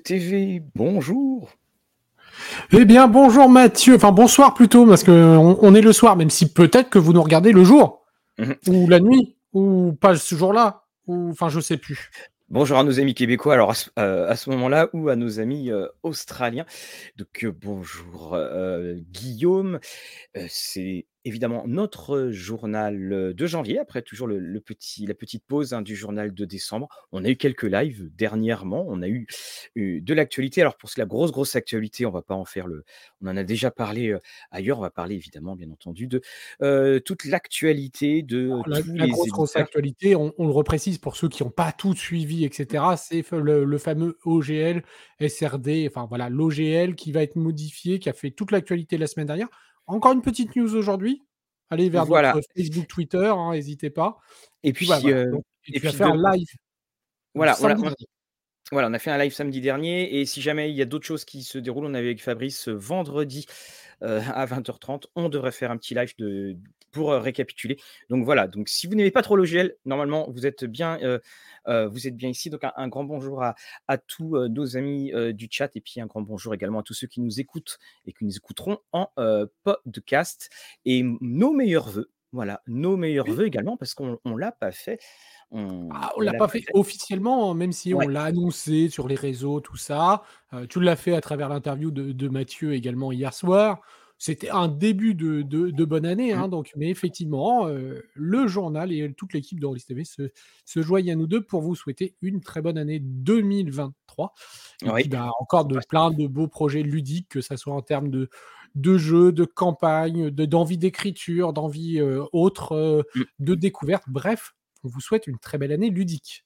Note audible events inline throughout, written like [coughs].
TV, bonjour. Eh bien, bonjour Mathieu, enfin bonsoir plutôt, parce qu'on on est le soir, même si peut-être que vous nous regardez le jour, Mhm. ou la nuit, ou pas ce jour-là, ou enfin je sais plus. Bonjour à nos amis québécois, alors à ce, euh, ce moment-là, ou à nos amis euh, australiens. Donc euh, bonjour Guillaume, c'est évidemment notre journal de janvier, après toujours le, le petit, la petite pause hein, du journal de décembre. On a eu quelques lives dernièrement, on a eu, eu de l'actualité. Alors pour la grosse, grosse actualité, on va pas en faire le... On en a déjà parlé euh, ailleurs, on va parler évidemment, bien entendu, de euh, toute l'actualité de Alors, la, la grosse, grosse actualité, on, on le reprécise pour ceux qui n'ont pas tout suivi, etc. C'est le, le fameux OGL, SRD, enfin voilà, l'OGL qui va être modifié, qui a fait toute l'actualité la semaine dernière. Encore une petite news aujourd'hui. Allez vers Voilà. notre Facebook, Twitter, hein, n'hésitez pas. Et Puis voilà, euh, Donc, et de- un live voilà, voilà. Voilà, on a fait un live samedi dernier et si jamais il y a d'autres choses qui se déroulent, on avait avec Fabrice euh, vendredi euh, [laughs] à 20h30, on devrait faire un petit live de, pour euh, récapituler. Donc voilà, donc si vous n'aimez pas trop l'OGL, normalement vous êtes bien, vous êtes bien ici. Donc un, grand bonjour à, à tous nos amis du chat et puis un grand bonjour également à tous ceux qui nous écoutent et qui nous écouteront en podcast et nos meilleurs vœux. Voilà, nos meilleurs Oui. vœux également parce qu'on ne l'a pas fait. On, Ah, on l'a pas fait fait. officiellement, même si Ouais. on l'a annoncé sur les réseaux, tout ça. Euh, tu l'as fait à travers l'interview de, de Mathieu également hier soir. C'était un début de, de- de bonne année, Mm. hein, donc, mais effectivement, euh, le journal et toute l'équipe de Rollis TV se, se joignent à nous deux pour vous souhaiter une très bonne année 2023. Et Oui. puis, bah, encore de plein de beaux projets ludiques, que ce soit en termes de, de jeux, de campagne, de- d'envie d'écriture, d'envie euh, autre, euh, Mm. de découverte. Bref, on vous souhaite une très belle année ludique.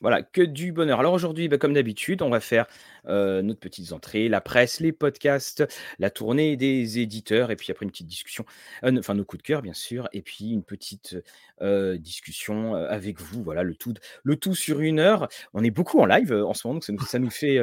Voilà, que du bonheur. Alors aujourd'hui, bah, comme d'habitude, on va faire euh, notre petites entrées, la presse, les podcasts, la tournée des éditeurs, et puis après une petite discussion, euh, enfin nos coups de cœur bien sûr, et puis une petite euh, discussion avec vous. Voilà, le tout, le tout sur une heure. On est beaucoup en live en ce moment, donc ça nous, nous fait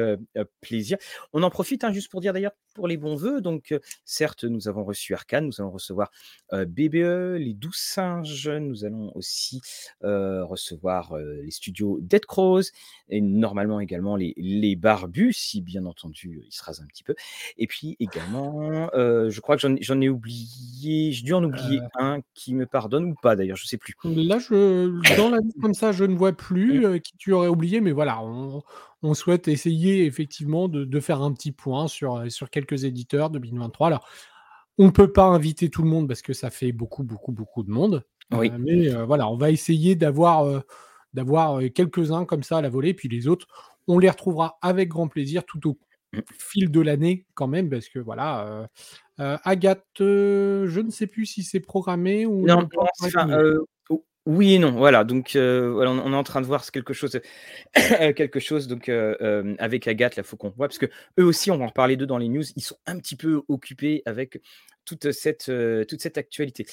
plaisir. On en profite hein, juste pour dire d'ailleurs pour les bons vœux. Donc certes, nous avons reçu Arcane, nous allons recevoir BBE, les douze singes, nous allons aussi recevoir les studios Dead Crows et normalement également les, les barbus, si bien entendu euh, ils se rasent un petit peu. Et puis également, euh, je crois que j'en ai oublié, j'ai dû en oublier Euh. un qui me pardonne ou pas d'ailleurs, je sais plus. Là, je, dans la liste comme ça, je ne vois plus euh, qui tu aurais oublié, mais voilà, on, on souhaite essayer effectivement de, de faire un petit point sur, sur quelques éditeurs de 2023. Alors, on ne peut pas inviter tout le monde parce que ça fait beaucoup, beaucoup, beaucoup de monde. Oui. Mais voilà, on va essayer d'avoir d'avoir quelques-uns comme ça à la volée, puis les autres, on les retrouvera avec grand plaisir tout au Mm. fil de l'année quand même, parce que voilà, euh, euh, Agathe, euh, je ne sais plus si c'est programmé ou Non, non, enfin, oui et non, voilà. Donc voilà, on, on est en train de voir quelque chose, [coughs] quelque chose donc avec Agathe, là, faut qu'on voit parce que eux aussi, on va en reparler d'eux dans les news. Ils sont un petit peu occupés avec toute cette euh, toute cette actualité.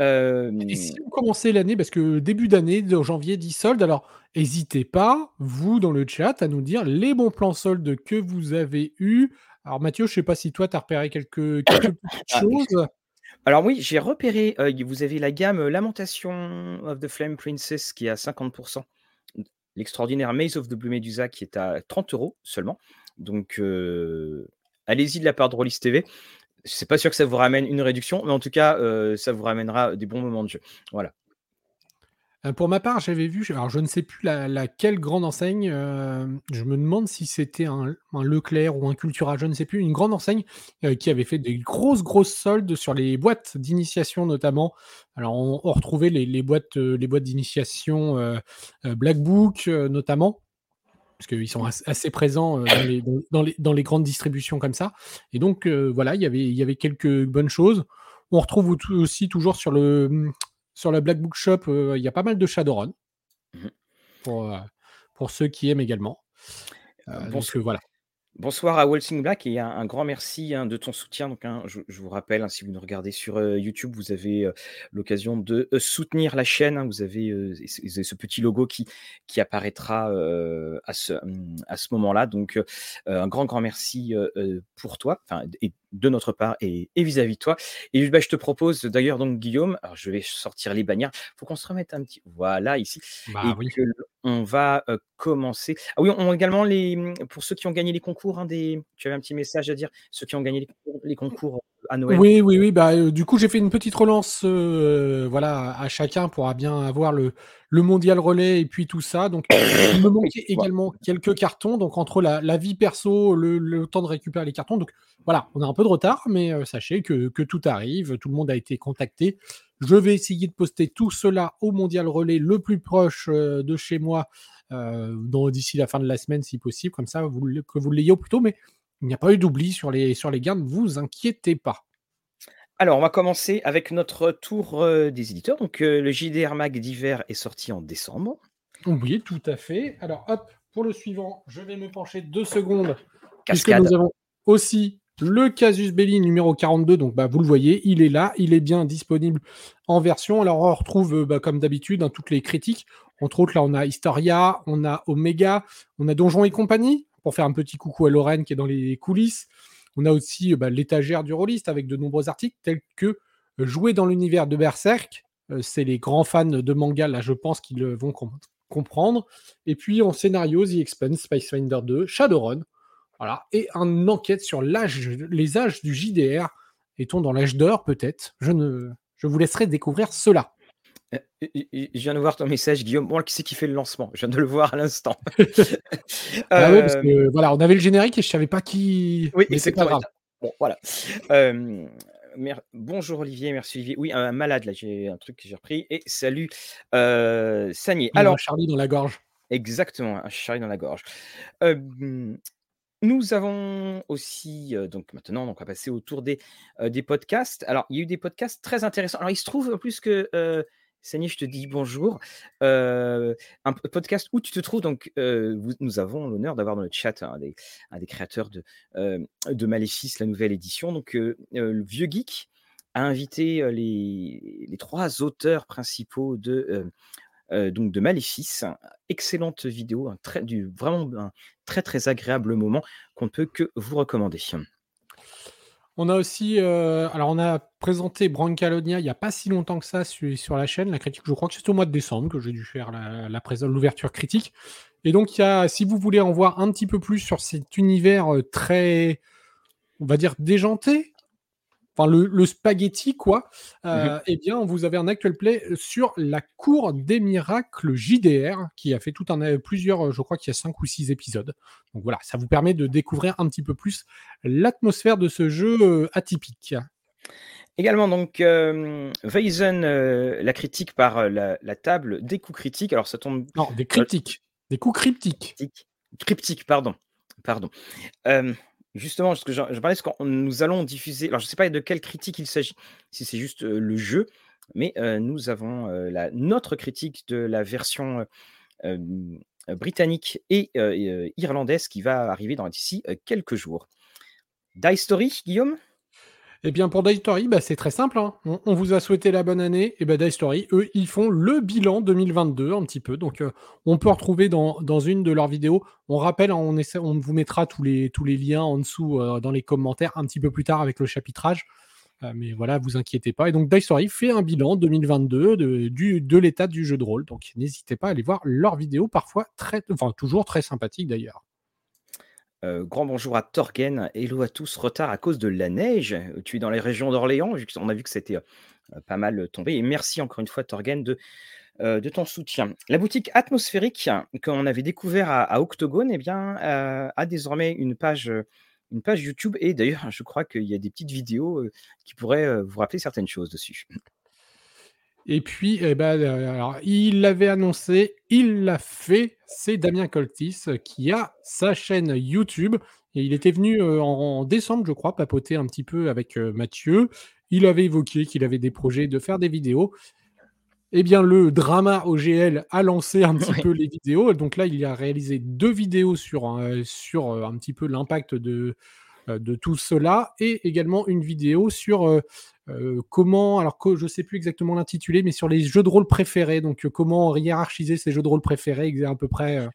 Euh, Et si vous commencez l'année, parce que début d'année, janvier, dit solde, alors n'hésitez pas, vous, dans le chat, à nous dire les bons plans soldes que vous avez eus. Alors Mathieu, je ne sais pas si toi, tu as repéré quelques, [coughs] quelques petites Ah, choses. Alors oui, j'ai repéré, euh, vous avez la gamme Lamentation of the Flame Princess qui est à 50%, l'extraordinaire Maze of the Blue Medusa qui est à 30 euros seulement. Donc allez-y de la part de Rollis TV. C'est pas sûr que ça vous ramène une réduction, mais en tout cas, euh, ça vous ramènera des bons moments de jeu. Voilà. Euh, Pour ma part, j'avais vu, alors je ne sais plus la, laquelle grande enseigne, euh, je me demande si c'était un, Leclerc ou un Cultura, je ne sais plus, une grande enseigne qui avait fait des grosses, grosses soldes sur les boîtes d'initiation notamment. Alors on, retrouvait les, boîtes, les boîtes d'initiation Black Book notamment, parce qu'ils sont as- assez présents euh, dans, les, dans- dans les, dans les grandes distributions comme ça. Et donc euh, voilà, il y avait- il y avait quelques bonnes choses. On retrouve aussi toujours sur le, sur la Black Book Shop, il y a pas mal de Shadowrun. Mmh pour, pour ceux qui aiment également. donc voilà. Bonsoir à Walsing Black et un, grand merci hein, de ton soutien. Donc, hein, je, vous rappelle, hein, si vous nous regardez sur YouTube, vous avez l'occasion de soutenir la chaîne. vous, avez, ce petit logo qui, qui apparaîtra à ce, à ce moment-là. Donc, un grand, grand merci pour toi de notre part et vis-à-vis de toi. Et bah, je te propose d'ailleurs, donc Guillaume, alors je vais sortir les bannières. Il faut qu'on se remette un petit. Voilà, ici. Bah et on va commencer. Ah oui, on, également les pour ceux qui ont gagné les concours, hein, des. Tu avais un petit message à dire, ceux qui ont gagné les concours, à Noël. Oui, oui, oui. Bah, du coup, j'ai fait une petite relance, voilà, à chacun pour bien avoir le, le mondial relais et puis tout ça. Donc, il me manquait [coughs] également quelques cartons. Donc, entre la, vie perso, le, temps de récupérer les cartons. Donc, voilà, on a un peu de retard, mais sachez que, que tout arrive. Tout le monde a été contacté. Je vais essayer de poster tout cela au Mondial Relais le plus proche euh, de chez moi euh, d'ici la fin de la semaine si possible, comme ça vous, que vous l'ayez au plus tôt. Mais il n'y a pas eu d'oubli sur les, sur les gains, ne vous inquiétez pas. Alors, on va commencer avec notre tour euh, des éditeurs. Donc, le JDR Mag d'hiver est sorti en décembre. Oui, tout à fait. Alors, hop, pour le suivant, je vais me pencher deux secondes. Cascade. Puisque nous avons aussi le casus belli numéro 42, donc bah, vous le voyez, il est là, il est bien disponible en version. Alors on retrouve euh, bah, comme d'habitude hein, toutes les critiques. Entre autres, là on a Historia, on a Omega, on a Donjon et compagnie, pour faire un petit coucou à Lorraine qui est dans les coulisses. On a aussi bah, l'étagère du rôliste avec de nombreux articles tels que euh, Jouer dans l'univers de Berserk. Euh, c'est les grands fans de manga, là je pense qu'ils vont comprendre. Et puis en scénario, The Expanse, Space Finder 2, Shadowrun. Et une enquête sur les âges du JDR. Est-on dans l'âge d'or peut-être? Je, ne, je vous laisserai découvrir cela. Euh, je viens de voir ton message, Guillaume. Bon, qui c'est qui fait le lancement? Je viens de le voir à l'instant. [laughs] ah parce que, euh, voilà, on avait le générique et je savais pas qui. Oui, mais c'est pas grave. Bon, voilà. Euh, bonjour Olivier, merci Olivier. Oui, un malade là, j'ai un truc que j'ai repris. Et salut euh, Alors, Charlie dans la gorge. Exactement, un Charlie dans la gorge. Nous avons aussi, donc maintenant, donc on va passer autour des, des podcasts. Alors, il y a eu des podcasts très intéressants. Alors, il se trouve en plus que, euh, Sani, je te dis bonjour. un podcast où tu te trouves, donc, nous avons l'honneur d'avoir dans le chat un des, créateurs de, de Maléfice, la nouvelle édition. Donc, le Vieux Geek a invité les, trois auteurs principaux de euh, donc de Maléfice. Excellente vidéo, vraiment un très très agréable moment qu'on ne peut que vous recommander. On a aussi, euh, alors on a présenté Brancalonia il n'y a pas si longtemps que ça sur, la chaîne, la critique, je crois que c'est au mois de décembre que j'ai dû faire l'ouverture critique. Et donc, il y a, si vous voulez en voir un petit peu plus sur cet univers euh, très, on va dire, déjanté, enfin le, spaghetti quoi, euh, mhm. eh bien vous avez un actual play sur la cour des miracles JDR qui a fait tout un plusieurs, je crois qu'il y a cinq ou six épisodes. Donc voilà, ça vous permet de découvrir un petit peu plus l'atmosphère de ce jeu euh, atypique. Également, donc, euh, Weizen, euh, la critique par la, table des coups critiques. Alors, ça tombe. Non, des critiques. Des coups cryptiques. Cryptiques, pardon. Pardon. Justement, que je, parlais, c'est que nous allons diffuser. Alors, je ne sais pas de quelle critique il s'agit, si c'est juste le jeu, mais nous avons notre critique de la version britannique et irlandaise qui va arriver dans d'ici quelques jours. Die Story, Guillaume? Eh bien, pour Die Story, bah, c'est très simple. Hein. On, vous a souhaité la bonne année. Et bah, Die Story, eux, ils font le bilan 2022 un petit peu. Donc, euh, on peut retrouver dans, une de leurs vidéos. On rappelle, hein, on, essaie, on vous mettra tous les, tous les liens en dessous euh, dans les commentaires un petit peu plus tard avec le chapitrage. Euh, mais voilà, vous inquiétez pas. Et donc, Die Story fait un bilan 2022 de, de l'état du jeu de rôle. Donc, n'hésitez pas à aller voir leurs vidéos, parfois très, enfin, toujours très sympathiques d'ailleurs. Grand bonjour à Torgen. Hello à tous. Retard à cause de la neige. Tu es dans les régions d'Orléans. On a vu que c'était pas mal tombé. Et merci encore une fois, Torgen, de, ton soutien. La boutique atmosphérique qu'on avait découvert à, Octogone eh bien, a désormais une page YouTube. Et d'ailleurs, je crois qu'il y a des petites vidéos qui pourraient vous rappeler certaines choses dessus. Et puis, eh ben, euh, alors, il l'avait annoncé, il l'a fait. C'est Damien Coltis qui a sa chaîne YouTube. Et il était venu euh, en, décembre, je crois, papoter un petit peu avec euh, Mathieu. il avait évoqué qu'il avait des projets de faire des vidéos. Eh bien, le drama OGL a lancé un petit peu les vidéos. Donc là, il a réalisé deux vidéos sur, sur un petit peu l'impact de, de tout cela et également une vidéo sur comment, alors que je ne sais plus exactement l'intitulé, mais sur les jeux de rôle préférés. Donc, comment hiérarchiser ces jeux de rôle préférés, à peu près.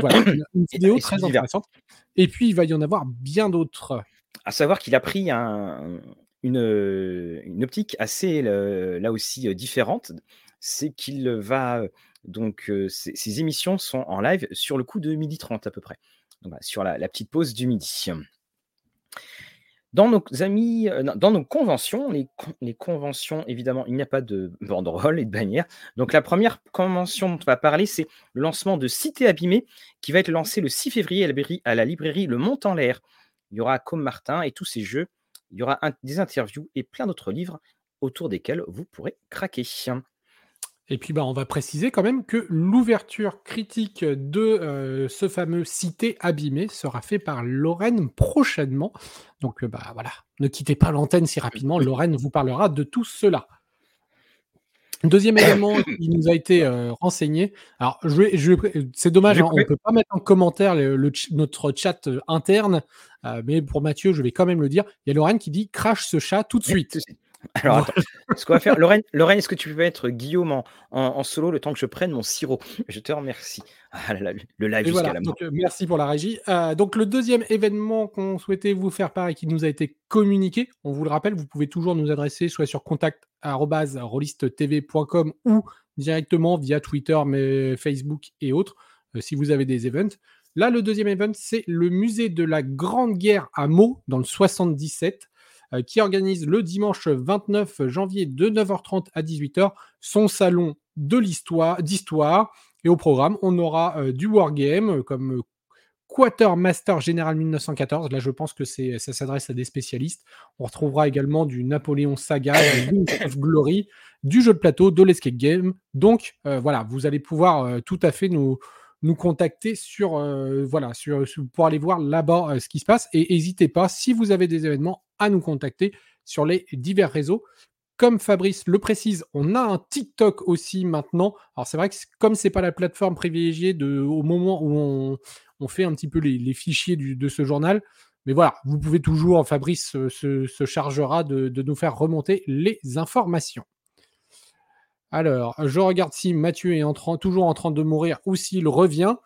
voilà, une, [coughs] vidéo très intéressante. Et puis, il va y en avoir bien d'autres. À savoir qu'il a pris un, une, une, optique assez, là aussi, différente. C'est qu'il va. Donc, ces, émissions sont en live sur le coup de midi 30 à peu près. Donc, sur la, la petite pause du midi. Dans nos amis, euh, dans nos conventions, les, conventions, évidemment, il n'y a pas de banderole et de bannière. Donc la première convention dont on va parler, c'est le lancement de Cité Abîmée, qui va être lancé le 6 février à la librairie, Le Mont en l'air. Il y aura comme Martin et tous ces jeux. Il y aura des interviews et plein d'autres livres autour desquels vous pourrez craquer. Et puis, bah, on va préciser quand même que l'ouverture critique de euh, ce fameux Cité abîmé sera fait par Lorraine prochainement. Donc, euh, bah, voilà, ne quittez pas l'antenne si rapidement. Lorraine vous parlera de tout cela. Deuxième élément [coughs] qui nous a été euh, renseigné. Alors, je c'est dommage, hein, on ne peut pas mettre en commentaire notre chat interne, mais pour Mathieu, je vais quand même le dire. Il y a Lorraine qui dit crash ce chat tout de suite. Alors, attends, ce qu'on va faire, Lorraine, Lorraine est-ce que tu peux mettre Guillaume en, solo le temps que je prenne mon sirop? Je te remercie. Ah le live jusqu'à la mort. Euh, merci pour la régie. Euh, donc, le deuxième événement qu'on souhaitait vous faire part et qui nous a été communiqué, on vous le rappelle, vous pouvez toujours nous adresser soit sur contact.rollisttv.com ou directement via Twitter, mais Facebook et autres, euh, si vous avez des events. Là, le deuxième event, c'est le musée de la Grande Guerre à Meaux, dans le 77. Euh, qui organise le dimanche 29 janvier de 9h30 à 18h son salon de l'histoire, d'histoire. Et au programme, on aura euh, du wargame euh, comme Quartermaster Général 1914. Là, je pense que ça s'adresse à des spécialistes. On retrouvera également du Napoléon Saga, du Glory, du jeu de plateau, de l'escape game. Donc, voilà, vous allez pouvoir tout à fait nous, nous contacter sur, voilà, sur, pour aller voir là-bas ce qui se passe. Et n'hésitez pas, si vous avez des événements, à nous contacter sur les divers réseaux. Comme Fabrice le précise, on a un TikTok aussi maintenant. Alors c'est vrai que comme c'est pas la plateforme privilégiée au moment où on, fait un petit peu les, fichiers de ce journal, mais voilà, vous pouvez toujours, Fabrice se, chargera de, nous faire remonter les informations. Alors, je regarde si Mathieu est en toujours en train de mourir ou s'il revient.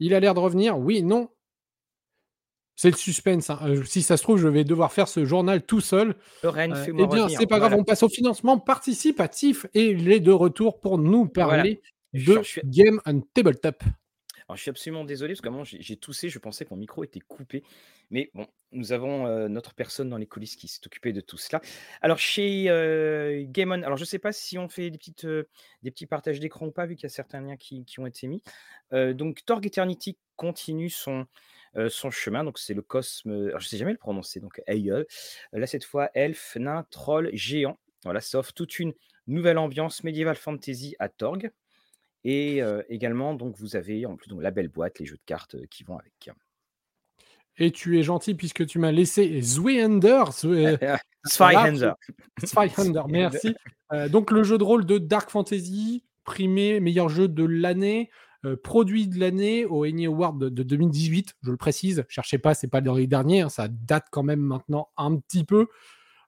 Il a l'air de revenir? Oui, non. C'est le suspense. Hein. Euh, si ça se trouve, je vais devoir faire ce journal tout seul. Lorraine, euh, eh bien, c'est pas grave, on passe au financement participatif et il est de retour pour nous parler de Game and Tabletop. Je suis absolument désolé parce que j'ai toussé, je pensais que mon micro était coupé. Mais bon, nous avons euh, notre personne dans les coulisses qui s'est occupée de tout cela. Alors, chez On, alors je ne sais pas si on fait des, petites, des petits partages d'écran ou pas, vu qu'il y a certains liens qui, ont été mis. donc, Torg Eternity continue son, chemin. Donc, c'est le cosme. Je ne sais jamais le prononcer. Donc, Aeol. Là, cette fois, elfe, nain, troll, géant. Voilà, offre toute une nouvelle ambiance médiévale fantasy à Torg. Et également, donc, vous avez en plus donc, la belle boîte, les jeux de cartes qui vont avec. Et tu es gentil puisque tu m'as laissé Zweihander. Zweihander. [laughs] [laughs] Zweihander, merci. donc, le jeu de rôle de Dark Fantasy, primé meilleur jeu de l'année. Euh, produit de l'année au Eni Award de, 2018, je le précise. Cherchez pas, c'est pas le dernier, hein, ça date quand même maintenant un petit peu.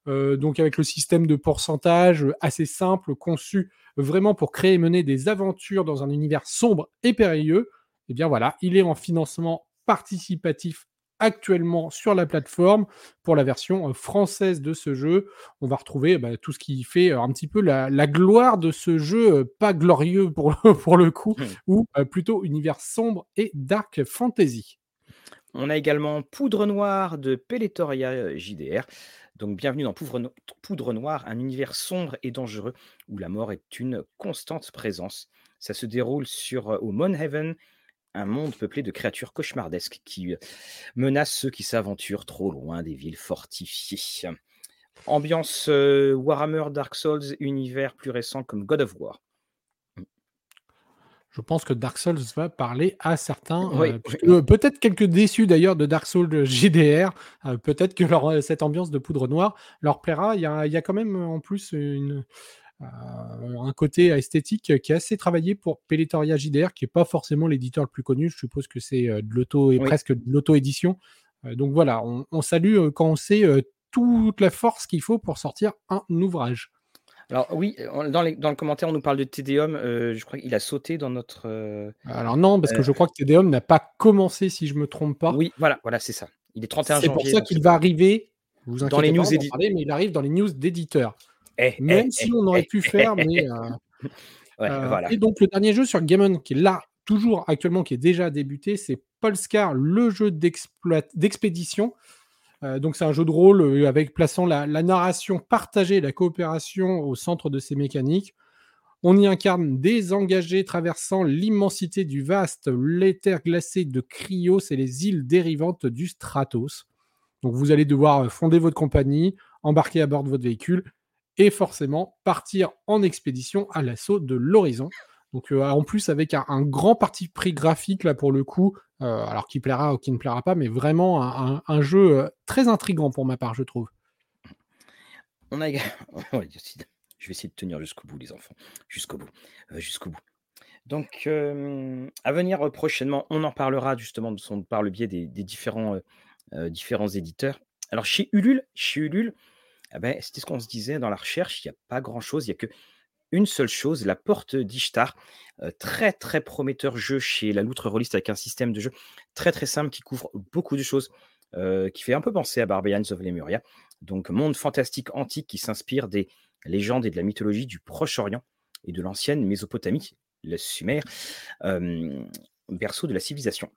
Euh, donc avec le système de pourcentage assez simple, conçu vraiment pour créer et mener des aventures dans un univers sombre et périlleux, eh bien voilà, il est en financement participatif actuellement sur la plateforme pour la version euh, française de ce jeu. On va retrouver bah, tout ce qui fait euh, un petit peu la, gloire de ce jeu, euh, pas glorieux pour, [laughs] pour le coup, mmh. ou plutôt univers sombre et dark fantasy. On a également Poudre Noire de Peletoria JDR. Donc bienvenue dans Poudre, Noire, un univers sombre et dangereux où la mort est une constante présence. Ça se déroule sur au Monhaven un monde peuplé de créatures cauchemardesques qui euh, menacent ceux qui s'aventurent trop loin des villes fortifiées. Ambiance euh, Warhammer Dark Souls, univers plus récent comme God of War. Je pense que Dark Souls va parler à certains, Oui, heu, oui, puisque euh, peut-être quelques déçus d'ailleurs de Dark Souls JDR, heu, peut-être que leur, cette ambiance de poudre noire leur plaira. Il y a il y a quand même, en plus une, un côté esthétique qui est assez travaillé pour Peletoria JDR, qui est pas forcément l'éditeur le plus connu. Je suppose que c'est, de l'auto et oui. presque de l'auto-édition. Donc voilà, on on salue, quand on sait, toute la force qu'il faut pour sortir un ouvrage. Alors oui, dans les dans le commentaire, on nous parle de Tedeum, heu, je crois qu'il a sauté dans notre, heu Alors non, parce que je crois que TDOM n'a pas commencé, si je me trompe pas. oui, voilà, voilà, c'est ça. Il est 31 C'est pour janvier, ça qu'il va arriver, vous dans les news on va en édi parler, mais il arrive dans les news d'éditeurs. eh, eh, Même si eh, on aurait pu faire, mais [laughs] ouais, voilà. et donc le dernier jeu sur Game On qui est là, toujours actuellement, qui est déjà débuté, c'est Polescar, le jeu d'expédition. Heu, donc c'est un jeu de rôle, heu, avec plaçant la narration partagée la coopération au centre de ses mécaniques. On y incarne des engagés traversant l'immensité du vaste l'éther glacé de Cryos et les îles dérivantes du Stratos. Donc vous allez devoir euh, fonder votre compagnie, embarquer à bord de votre véhicule et forcément partir en expédition à l'assaut de l'horizon. Donc euh, en plus avec un, grand parti pris graphique là pour le coup, euh, alors qui plaira ou qui ne plaira pas, mais vraiment un, jeu euh, très intrigant pour ma part, je trouve. On a [laughs] je vais essayer de tenir jusqu'au bout les enfants, jusqu'au bout, jusqu'au bout. Donc, à venir, prochainement, on en parlera justement par le biais des différents, éditeurs. Alors chez Ulule chez Ulule, ah beh, c'était ce qu'on se disait dans la recherche, il y a pas grand chose, il y a qu'une seule chose, La Porte d'Ishtar, heu, très, très prometteur jeu chez La Loutre Rôliste avec un système de jeu très, très simple qui couvre beaucoup de choses, heu, qui fait un peu penser à Barbarians of Lemuria. Donc monde fantastique antique qui s'inspire des légendes et de la mythologie du Proche-Orient et de l'ancienne Mésopotamie, le Sumer, berceau de la civilisation.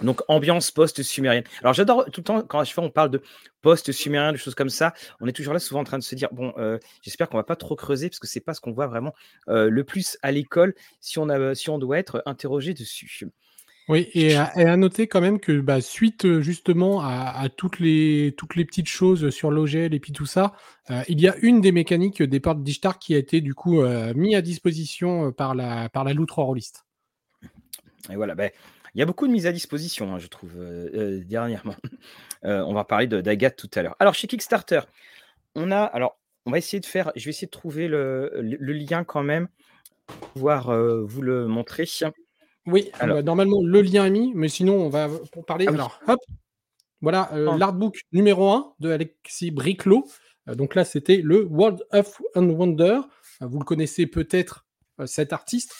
Donc ambiance post-sumérienne. Alors j'adore tout le temps quand à chaque fois on parle de post-sumérien, de choses comme ça, on est toujours là souvent en train de se dire: «Bon, heu, j'espère qu'on va pas trop creuser parce que c'est pas ce qu'on voit vraiment, heu, le plus à l'école si on a si on doit être interrogé dessus». Oui et à et à noter quand même que, bah, suite, heu, justement à à toutes les toutes les petites choses sur l'OGL et puis tout ça, il y a une des mécaniques des portes d'Ishtar qui a été du coup, heu, mis à disposition, par la par la Loutre Rolliste. Et voilà, beh, il y a beaucoup de mises à disposition, hein, je trouve, heu heu, dernièrement. Heu, [laughs] on va parler de d'Agathe tout à l'heure. Alors chez Kickstarter, on a alors on va essayer de faire je vais essayer de trouver le le le lien quand même, pouvoir, heu, vous le montrer. Oui, ah Alors bah, normalement le lien est mis, mais sinon on va pour parler ah oui, alors hop, voilà, oh, l'artbook numéro un de Alexis Briclot. Donc là, c'était le World of Wonder. Vous le connaissez peut-être, cet artiste,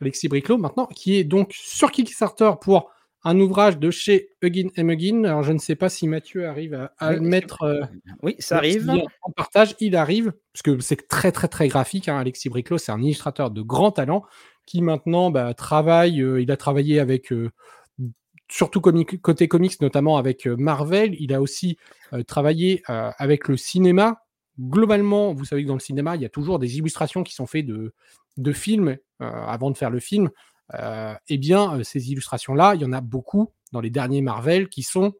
Alexis Briclot maintenant, qui est donc sur Kickstarter pour un ouvrage de chez Huggin et Muggin. Alors je ne sais pas si Mathieu arrive à à oui, le mettre, oui, ça arrive. en partage. Il arrive, parce que c'est très, très, très graphique, hein, Alexis Briclot, c'est un illustrateur de grand talent qui maintenant, bah, travaille, heu, il a travaillé avec, heu, surtout comic côté comics, notamment avec, Marvel. Il a aussi, travaillé, avec le cinéma. Globalement, vous savez que dans le cinéma, il y a toujours des illustrations qui sont faites de films, heu, avant de faire le film. Heu et bien, heu, ces illustrations-là, il y en a beaucoup dans les derniers Marvel qui sont,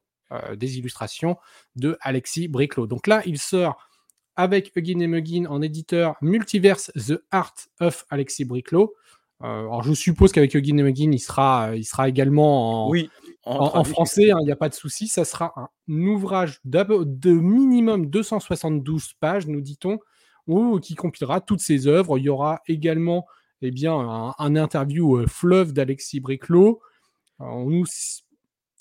des illustrations de Alexis. Donc là, il sort avec Huggin et Muggin en éditeur Multiverse The Art of Alexis Briclot. Heu, alors je suppose qu'avec Huggin et Muggin, il sera, il sera également en Oui, en français, hein, il n'y a pas de souci. Ça sera un ouvrage de minimum 272 pages, nous dit-on, qui compilera toutes ses œuvres. Il y aura également, eh bien, un un interview, heu, fleuve d'Alexis Briclot. Euh, on nous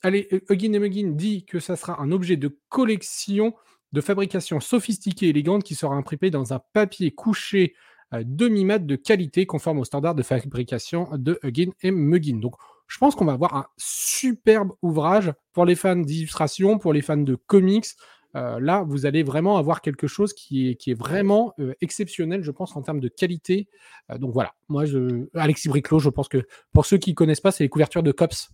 allez, Hu Huggin et Muggin dit que ça sera un objet de collection de fabrication sophistiquée et élégante qui sera imprimé dans un papier couché, demi-mat de qualité conforme aux standards de fabrication de Huggin et Muggin. Donc je pense qu'on va avoir un superbe ouvrage pour les fans d'illustration, pour les fans de comics. Heu, là, vous allez vraiment avoir quelque chose qui est qui est vraiment, heu, exceptionnel, je pense, en termes de qualité. Heu, donc voilà, moi je Alexis Briclot, je pense que pour ceux qui ne connaissent pas, c'est les couvertures de Cops.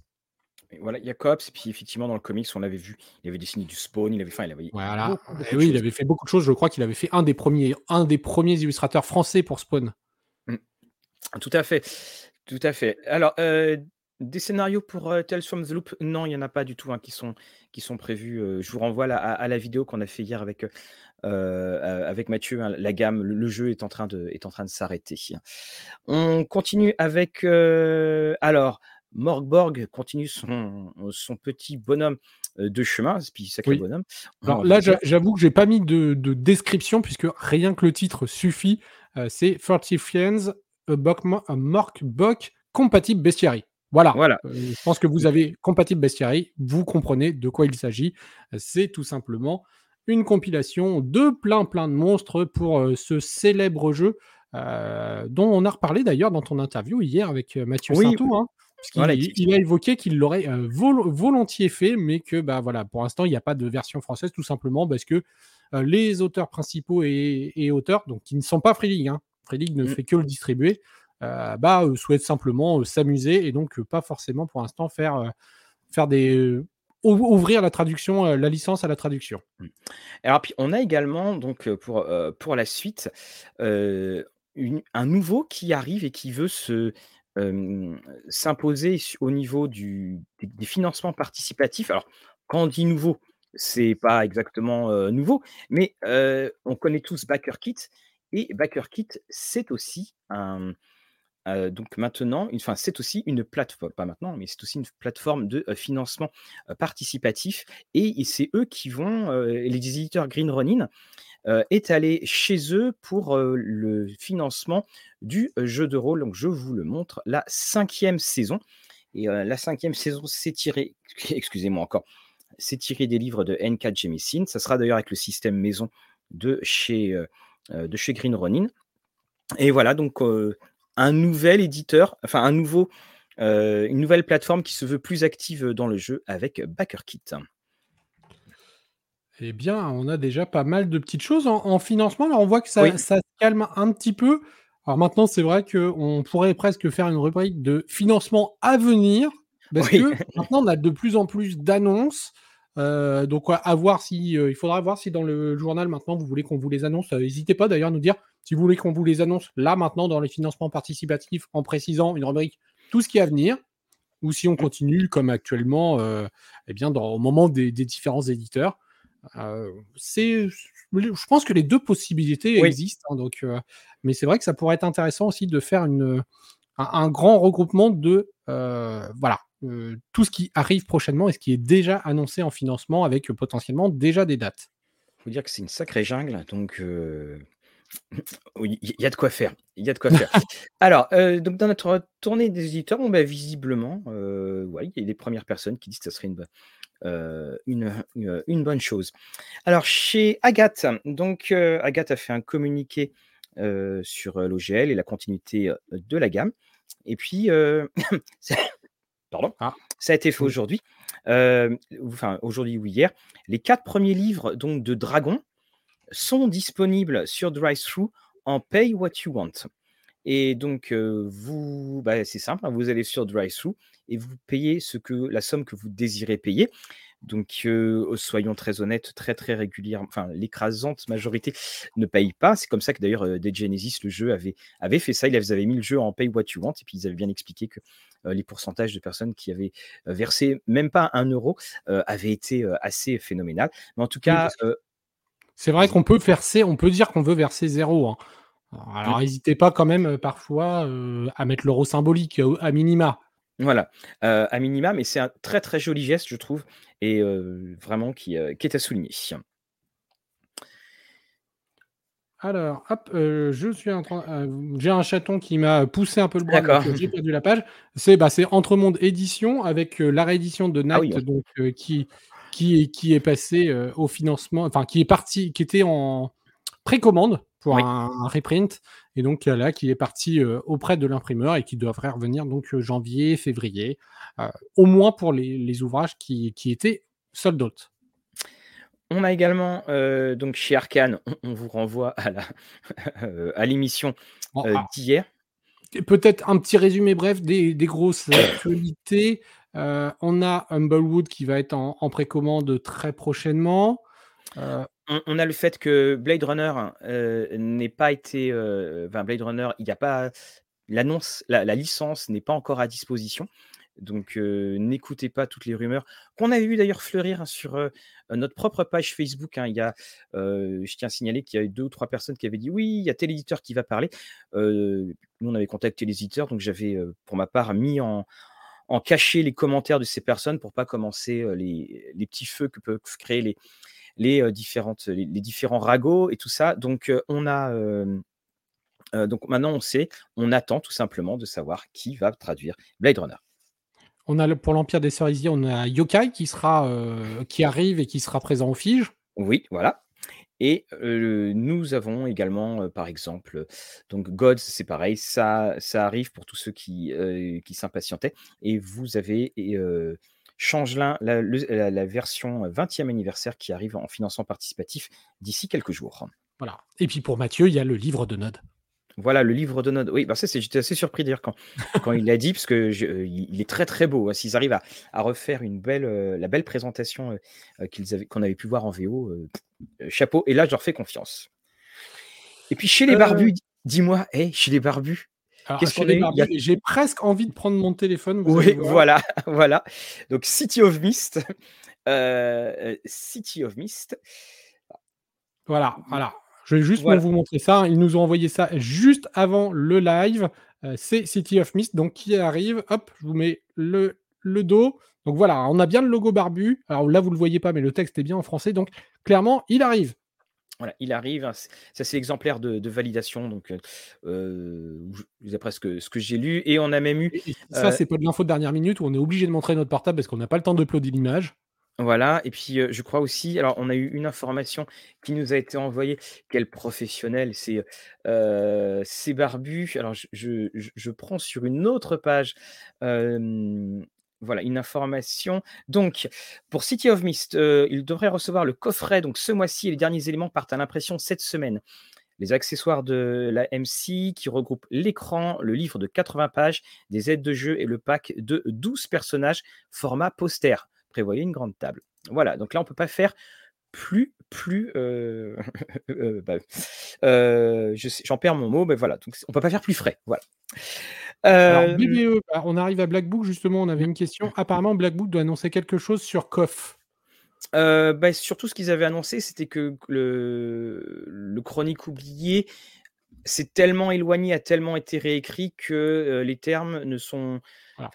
Voilà, il y a Cops et puis effectivement dans le comics, on l'avait vu, il avait dessiné du Spawn, il avait enfin, il avait Voilà, et de oui, il avait fait beaucoup de choses. Je crois qu'il avait fait un des premiers un des premiers illustrateurs français pour Spawn. Mmh. Tout à fait, tout à fait. Alors, Des scénarios pour, heu, Tales from the Loop? Non, il y en a pas du tout, hein, qui sont qui sont prévus, heu, je vous renvoie à à la vidéo qu'on a fait hier avec, avec Mathieu, hein, la gamme, le le jeu est en train de est en train de s'arrêter. On continue avec, alors Morgborg continue son son petit bonhomme, de chemin, puis sacré Oui. bonhomme, Alors là, j'avoue que j'ai pas mis de de description puisque rien que le titre suffit, c'est Thirty Friends, a Compatible Bestiary. Voilà, Voilà. heu, je pense que vous avez Compatible Bestiary, vous comprenez de quoi il s'agit. C'est tout simplement une compilation de plein, plein de monstres pour, heu, ce célèbre jeu, heu, dont on a reparlé d'ailleurs dans ton interview hier avec, Mathieu Oui, hein, puisqu'il voilà, il a évoqué qu'il l'aurait, vol volontiers fait, mais que, bah, voilà, pour l'instant, il y a pas de version française, tout simplement parce que, les auteurs principaux et et auteurs, donc qui ne sont pas Free League, hein, Free League ne Mmh. fait que le distribuer, bah, heu, souhaitent simplement, heu, s'amuser et donc pas forcément pour l'instant faire, faire des, ouvrir la traduction, la licence à la traduction. Mmh. Alors puis on a également donc, pour, pour la suite, un nouveau qui arrive et qui veut se, s'imposer au niveau du des financements participatifs. Alors, quand on dit nouveau, c'est pas exactement, nouveau, mais, on connaît tous BackerKit et BackerKit, c'est aussi un Heu, donc maintenant, enfin, c'est aussi une plateforme pas maintenant, mais c'est aussi une plateforme de, heu, financement, heu, participatif et et c'est eux qui vont, les éditeurs Green Ronin, est allé chez eux pour, le financement du, jeu de rôle. Donc je vous le montre, la cinquième saison et la cinquième saison s'est tirée [laughs] excusez-moi encore, s'est tirée des livres de N.K. Jemisin. Ça sera d'ailleurs avec le système maison de chez, de chez Green Ronin. Et voilà donc heu, un nouvel éditeur, enfin un nouveau, heu, une nouvelle plateforme qui se veut plus active, dans le jeu avec BackerKit. Eh bien, on a déjà pas mal de petites choses en en financement. Là, on voit que ça Oui, ça se calme un petit peu. Alors maintenant, c'est vrai qu'on pourrait presque faire une rubrique de financement à venir, parce oui, que maintenant, on a de plus en plus d'annonces. Heu, donc à voir si, heu, il faudra voir si dans le journal maintenant, vous voulez qu'on vous les annonce. Heu, hésitez pas d'ailleurs à nous dire si vous voulez qu'on vous les annonce là, maintenant, dans les financements participatifs, en précisant une rubrique tout ce qui est à venir, ou si on mmh, continue comme actuellement, heu, eh bien dans au moment des des différents éditeurs. C'est je pense que les 2 possibilités oui. existent, hein, donc heu, mais c'est vrai que ça pourrait être intéressant aussi de faire une, un un grand regroupement de, voilà, tout ce qui arrive prochainement et ce qui est déjà annoncé en financement avec, potentiellement déjà des dates. Faut dire que c'est une sacrée jungle donc oui, il y a de quoi faire, il y a de quoi faire. Alors, heu, donc dans notre tournée des éditeurs, bon, bah, visiblement, ouais, il y a des premières personnes qui disent que ça serait une bonne, heu, une, bonne chose. Alors chez Agathe, donc Agathe a fait un communiqué, sur, l'OGL et la continuité, de la gamme et puis, [laughs] pardon, Ah, ça a été fait aujourd'hui, enfin aujourd'hui ou hier. Les 4 premiers livres donc de Dragon sont disponibles sur DriveThru en Pay What You Want et donc heu, vous bah, c'est simple, hein, vous allez sur DriveThru et vous payez ce que la somme que vous désirez payer donc, heu, soyons très honnêtes, très, très régulièrement enfin, l'écrasante majorité ne paye pas. C'est comme ça que d'ailleurs, Dead Genesis, le jeu avait avait fait ça. Ils avaient mis le jeu en pay what you want et puis ils avaient bien expliqué que, heu, les pourcentages de personnes qui avaient, versé même pas 1 €, heu, avaient été, assez phénoménal. Mais en tout cas, c'est vrai qu'on peut verser on peut dire qu'on veut verser 0, hein. Alors n'hésitez pas quand même, heu, parfois, heu, à mettre l'euro symbolique, heu, à minima. voilà, à minima, mais c'est un très, très joli geste, je trouve et vraiment qui, est à souligner. Alors, hop, je suis en train j'ai un chaton qui m'a poussé un peu le bras, D'accord. j'ai perdu la page. C'est, bah, c'est Entremonde édition avec, la réédition de Ah oui, Night donc qui qui est qui est passée, heu, au financement enfin qui est parti qui était en précommande pour Oui. un un reprint et donc là qui est parti, heu, auprès de l'imprimeur et qui devrait revenir donc heu, janvier, février, au moins pour les les ouvrages qui qui étaient sold out. On a également, donc chez Arcane, on on vous renvoie à la heu, à l'émission, Bon, ah d'hier. Peut-être un petit résumé bref des des grosses [coughs] actualités. Heu, on a Humblewood qui va être en précommande très prochainement. Heu, On a le fait que Blade Runner, heu, n'ait pas été, enfin Blade Runner, il y a pas l'annonce, la licence n'est pas encore à disposition. Donc, n'écoutez pas toutes les rumeurs qu'on avait vu d'ailleurs fleurir sur notre propre page Facebook. Hein. Il y a, je tiens à signaler qu'il y a deux ou trois personnes qui avaient dit oui, il y a tel éditeur qui va parler. nous, on avait contacté les éditeurs, donc j'avais pour ma part mis en, en caché les commentaires de ces personnes pour pas commencer les, petits feux que peuvent créer les, les, différentes, les, différents ragots et tout ça. Donc, on a. donc maintenant, on sait, on attend tout simplement de savoir qui va traduire Blade Runner. On a pour l'Empire des Cerisiers, on a Yokai qui sera qui arrive et qui sera présent au Fige. Oui, voilà. Et nous avons également, par exemple, donc Gods, c'est pareil, ça, arrive pour tous ceux qui, s'impatientaient. Et vous avez Changelin, la, la, version 20e anniversaire qui arrive en financement participatif d'ici quelques jours. Voilà. Et puis pour Mathieu, il y a le livre de Node. Voilà, le livre de Node. Oui, ça, j'étais assez surpris d'ailleurs quand, quand il l'a dit, parce que il est très très beau. Hein. S'ils arrivent à, refaire une belle, la belle présentation qu'ils avaient, qu'on avait pu voir en VO, chapeau. Et là, je leur fais confiance. Et puis chez les barbus, dis-moi, hey, chez les barbus, Qu'est-ce qu'on a J'ai presque envie de prendre mon téléphone. oui, voilà, [laughs] voilà. Donc City of Mist, City of Mist. Voilà, voilà. Je vais juste vous montrer ça. Ils nous ont envoyé ça juste avant le live. Euh, c'est City of Mist, donc qui arrive. Hop, je vous mets le, le dos. Donc voilà, on a bien le logo barbu. Alors là, vous ne le voyez pas, mais le texte est bien en français. Donc clairement, il arrive. Voilà, il arrive. Hein, ça, c'est l'exemplaire de, validation. Donc, euh, euh d'après ce que, ce que j'ai lu. Et on a même eu. ça, c'est pas de l'info de dernière minute où on est obligé de montrer notre portable parce qu'on n'a pas le temps d'uploader l'image. Voilà, et puis je crois aussi, alors on a eu une information qui nous a été envoyée, quel professionnel, c'est Barbu. Alors je, prends sur une autre page, voilà, une information. Donc, pour City of Mist, il devrait recevoir le coffret donc ce mois-ci les derniers éléments partent à l'impression cette semaine. Les accessoires de la MC qui regroupent l'écran, le livre de 80 pages, des aides de jeu et le pack de 12 personnages format poster prévoyez une grande table. Voilà, donc là, on ne peut pas faire plus, plus. Euh, [laughs] euh, bah, euh, j'en perds mon mot, mais voilà, donc on peut pas faire plus frais. Voilà. Alors, BBE, bah, on arrive à Blackbook, justement, on avait une question. [laughs] Apparemment, Blackbook doit annoncer quelque chose sur KOF. bah, surtout, ce qu'ils avaient annoncé, c'était que le, le chronique oublié c'est tellement éloigné, a tellement été réécrit que les termes ne sont.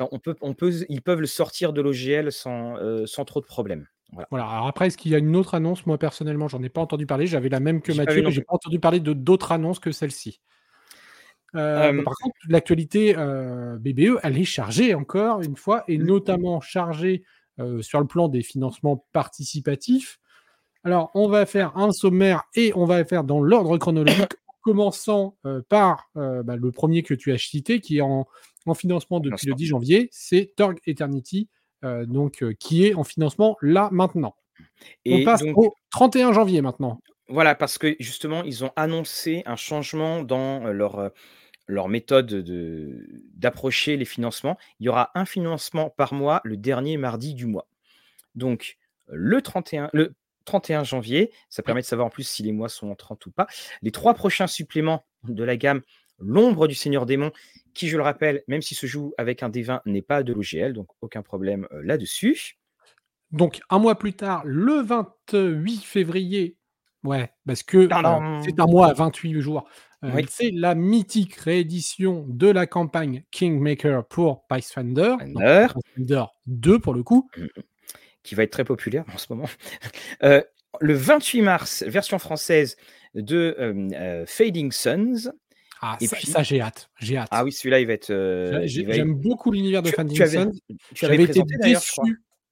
on peut, on peut, ils peuvent le sortir de l'OGL sans, sans trop de problèmes. Voilà. Alors après, est-ce qu'il y a une autre annonce? Moi, personnellement, j'en ai pas entendu parler. J'avais la même que Mathieu, mais j'ai pas entendu parler de d'autres annonces que celle-ci. par contre, l'actualité BBE, elle est chargée encore une fois, et mmh. notamment chargée sur le plan des financements participatifs. Alors, on va faire un sommaire et on va faire dans l'ordre chronologique commençant par bah, le premier que tu as cité, qui est en, financement depuis le 10 janvier, c'est Torg Eternity, donc, qui est en financement là maintenant. Et On passe au 31 janvier maintenant. Voilà, parce que justement, ils ont annoncé un changement dans leur, leur méthode d'approcher les financements. Il y aura un financement par mois le dernier mardi du mois. Donc, le 31, le 31 janvier. Ça permet de savoir en plus si les mois sont en 30 ou pas. Les trois prochains suppléments de la gamme L'ombre du Seigneur Démon, qui, je le rappelle, même s'il se joue avec un D20, n'est pas de l'OGL, donc aucun problème euh, là-dessus. Donc, un mois plus tard, le 28 février, ouais, parce que euh, c'est un mois à 28 jours, euh, c'est la mythique réédition de la campagne Kingmaker pour Pathfinder, Pathfinder 2 pour le coup. Qui va être très populaire en ce moment. [laughs] Euh, le 28 mars, version française de euh, euh, Fading Suns. Ah, et ça, puis... ça j'ai hâte. J'ai hâte. Ah oui, celui-là, il va être. J'aime beaucoup l'univers de Fading Suns. Tu avais été déçu.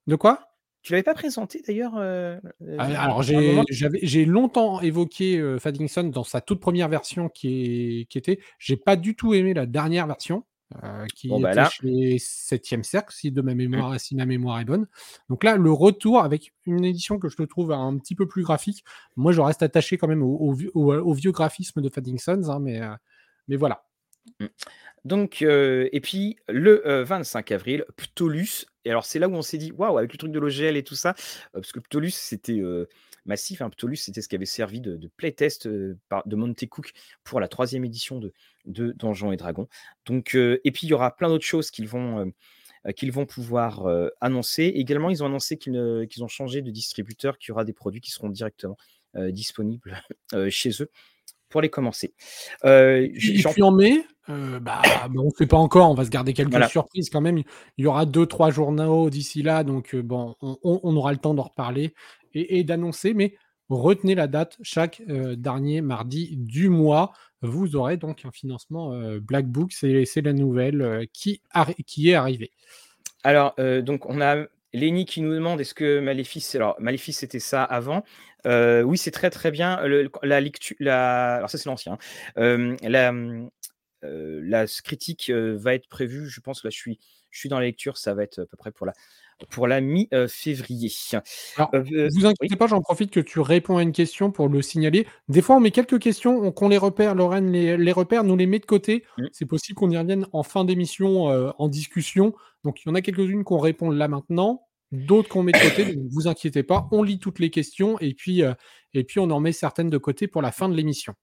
De quoi? Tu l'avais pas présenté d'ailleurs ah, Alors j'ai longtemps évoqué Fading Sun dans sa toute première version qui, est, qui était. J'ai pas du tout aimé la dernière version. Euh, qui bon, bah était chez 7e cercle, si de ma mmh. mémoire, si ma mémoire est bonne. Donc là, le retour avec une édition que je trouve un petit peu plus graphique. Moi, je reste attaché quand même au, au, vieux graphisme de Fading Sons, hein, mais, euh, mais voilà. Mmh. Donc, euh, et puis le 25 avril, Ptolus. Et alors, c'est là où on s'est dit, waouh, avec le truc de l'OGL et tout ça, parce que Ptolus, c'était massif. Hein. Ptolus, c'était ce qui avait servi de, de playtest de Monte Cook pour la troisième édition de, de Donjons et Dragons. Donc, et puis, il y aura plein d'autres choses qu'ils vont qu'ils vont pouvoir annoncer. Également, ils ont annoncé qu'ils ont changé de distributeur, qu'il y aura des produits qui seront directement disponibles [laughs] chez eux pour les commencer. Euh, puis en mai, bah, on ne sait pas encore, on va se garder quelques surprises quand même. Il y aura deux, trois journaux d'ici là, donc bon, on, aura le temps d'en reparler et, d'annoncer, mais retenez la date, chaque dernier mardi du mois, vous aurez donc un financement Black Book, c'est la nouvelle qui, qui est arrivée. Alors, donc on a Lenny qui nous demande est-ce que Maléfice, alors Maléfice c'était ça avant? Euh, oui, c'est très très bien. la lecture, alors ça c'est l'ancien. Hein. la, euh, critique va être prévue. Je pense là je suis, je suis dans la lecture. Ça va être à peu près pour la, pour la mi-février. Euh, vous inquiétez pas, j'en profite que tu réponds à une question pour le signaler. Des fois, on met quelques questions, qu'on les repère, Lorraine les, les, repère, nous les met de côté. Mmh. C'est possible qu'on y revienne en fin d'émission en discussion. Donc, il y en a quelques-unes qu'on répond là maintenant d'autres qu'on met de côté. ne vous inquiétez pas, on lit toutes les questions et puis, euh, et puis on en met certaines de côté pour la fin de l'émission.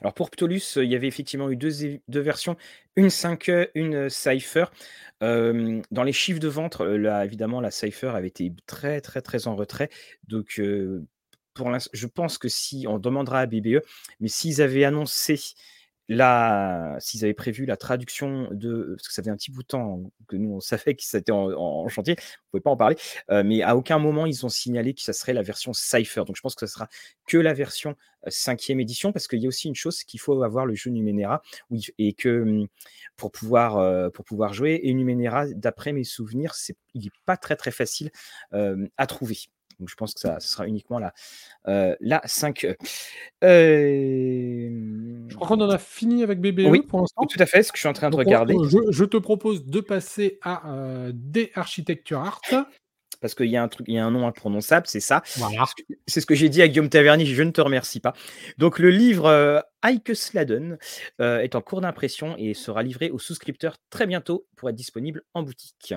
Alors pour Ptolus, il y avait effectivement eu deux, versions, une 5e, une Cypher. dans les chiffres de vente, là, évidemment, la Cypher avait été très, très, très en retrait. Donc, pour je pense que si on demandera à BBE, mais s'ils avaient annoncé Là, s'ils avaient prévu la traduction de, parce que ça fait un petit bout de temps que nous on savait que ça était en, chantier, on pouvait pas en parler, euh, mais à aucun moment ils ont signalé que ça serait la version Cypher. Donc je pense que ce sera que la version 5 euh, cinquième édition, parce qu'il y a aussi une chose qu'il faut avoir le jeu Numenera, oui, et que hum, pour pouvoir, euh, pour pouvoir jouer, et Numenera, d'après mes souvenirs, c'est, il n'est pas très très facile à trouver. Donc je pense que ça, sera uniquement la, euh, la 5E. Euh, je crois qu'on en a fini avec BBE oui, pour l'instant. Tout à fait, ce que je suis en train de regarder. je, te propose de passer à euh, des Architecture Art. Parce qu'il y a un truc, il y a un nom imprononçable, c'est ça. C'est ce que j'ai dit à Guillaume Taverny, je ne te remercie pas. Donc le livre euh, Ike Sladen est en cours d'impression et sera livré aux souscripteurs très bientôt pour être disponible en boutique.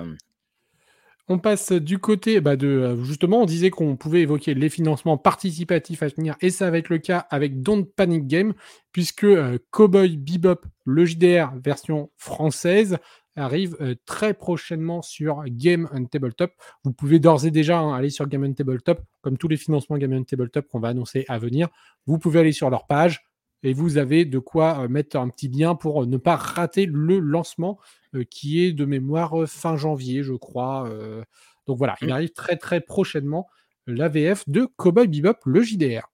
On passe du côté bah, de. Euh, justement, on disait qu'on pouvait évoquer les financements participatifs à venir, et ça va être le cas avec Don't Panic Game, puisque euh, Cowboy Bebop, le JDR version française, arrive euh, très prochainement sur Game and Tabletop. Vous pouvez d'ores et déjà hein, aller sur Game and Tabletop, comme tous les financements Game and Tabletop qu'on va annoncer à venir. Vous pouvez aller sur leur page et vous avez de quoi mettre un petit lien pour ne pas rater le lancement qui est de mémoire fin janvier, je crois. donc voilà, il mmh. arrive très très prochainement l'AVF de Cowboy Bebop, le JDR.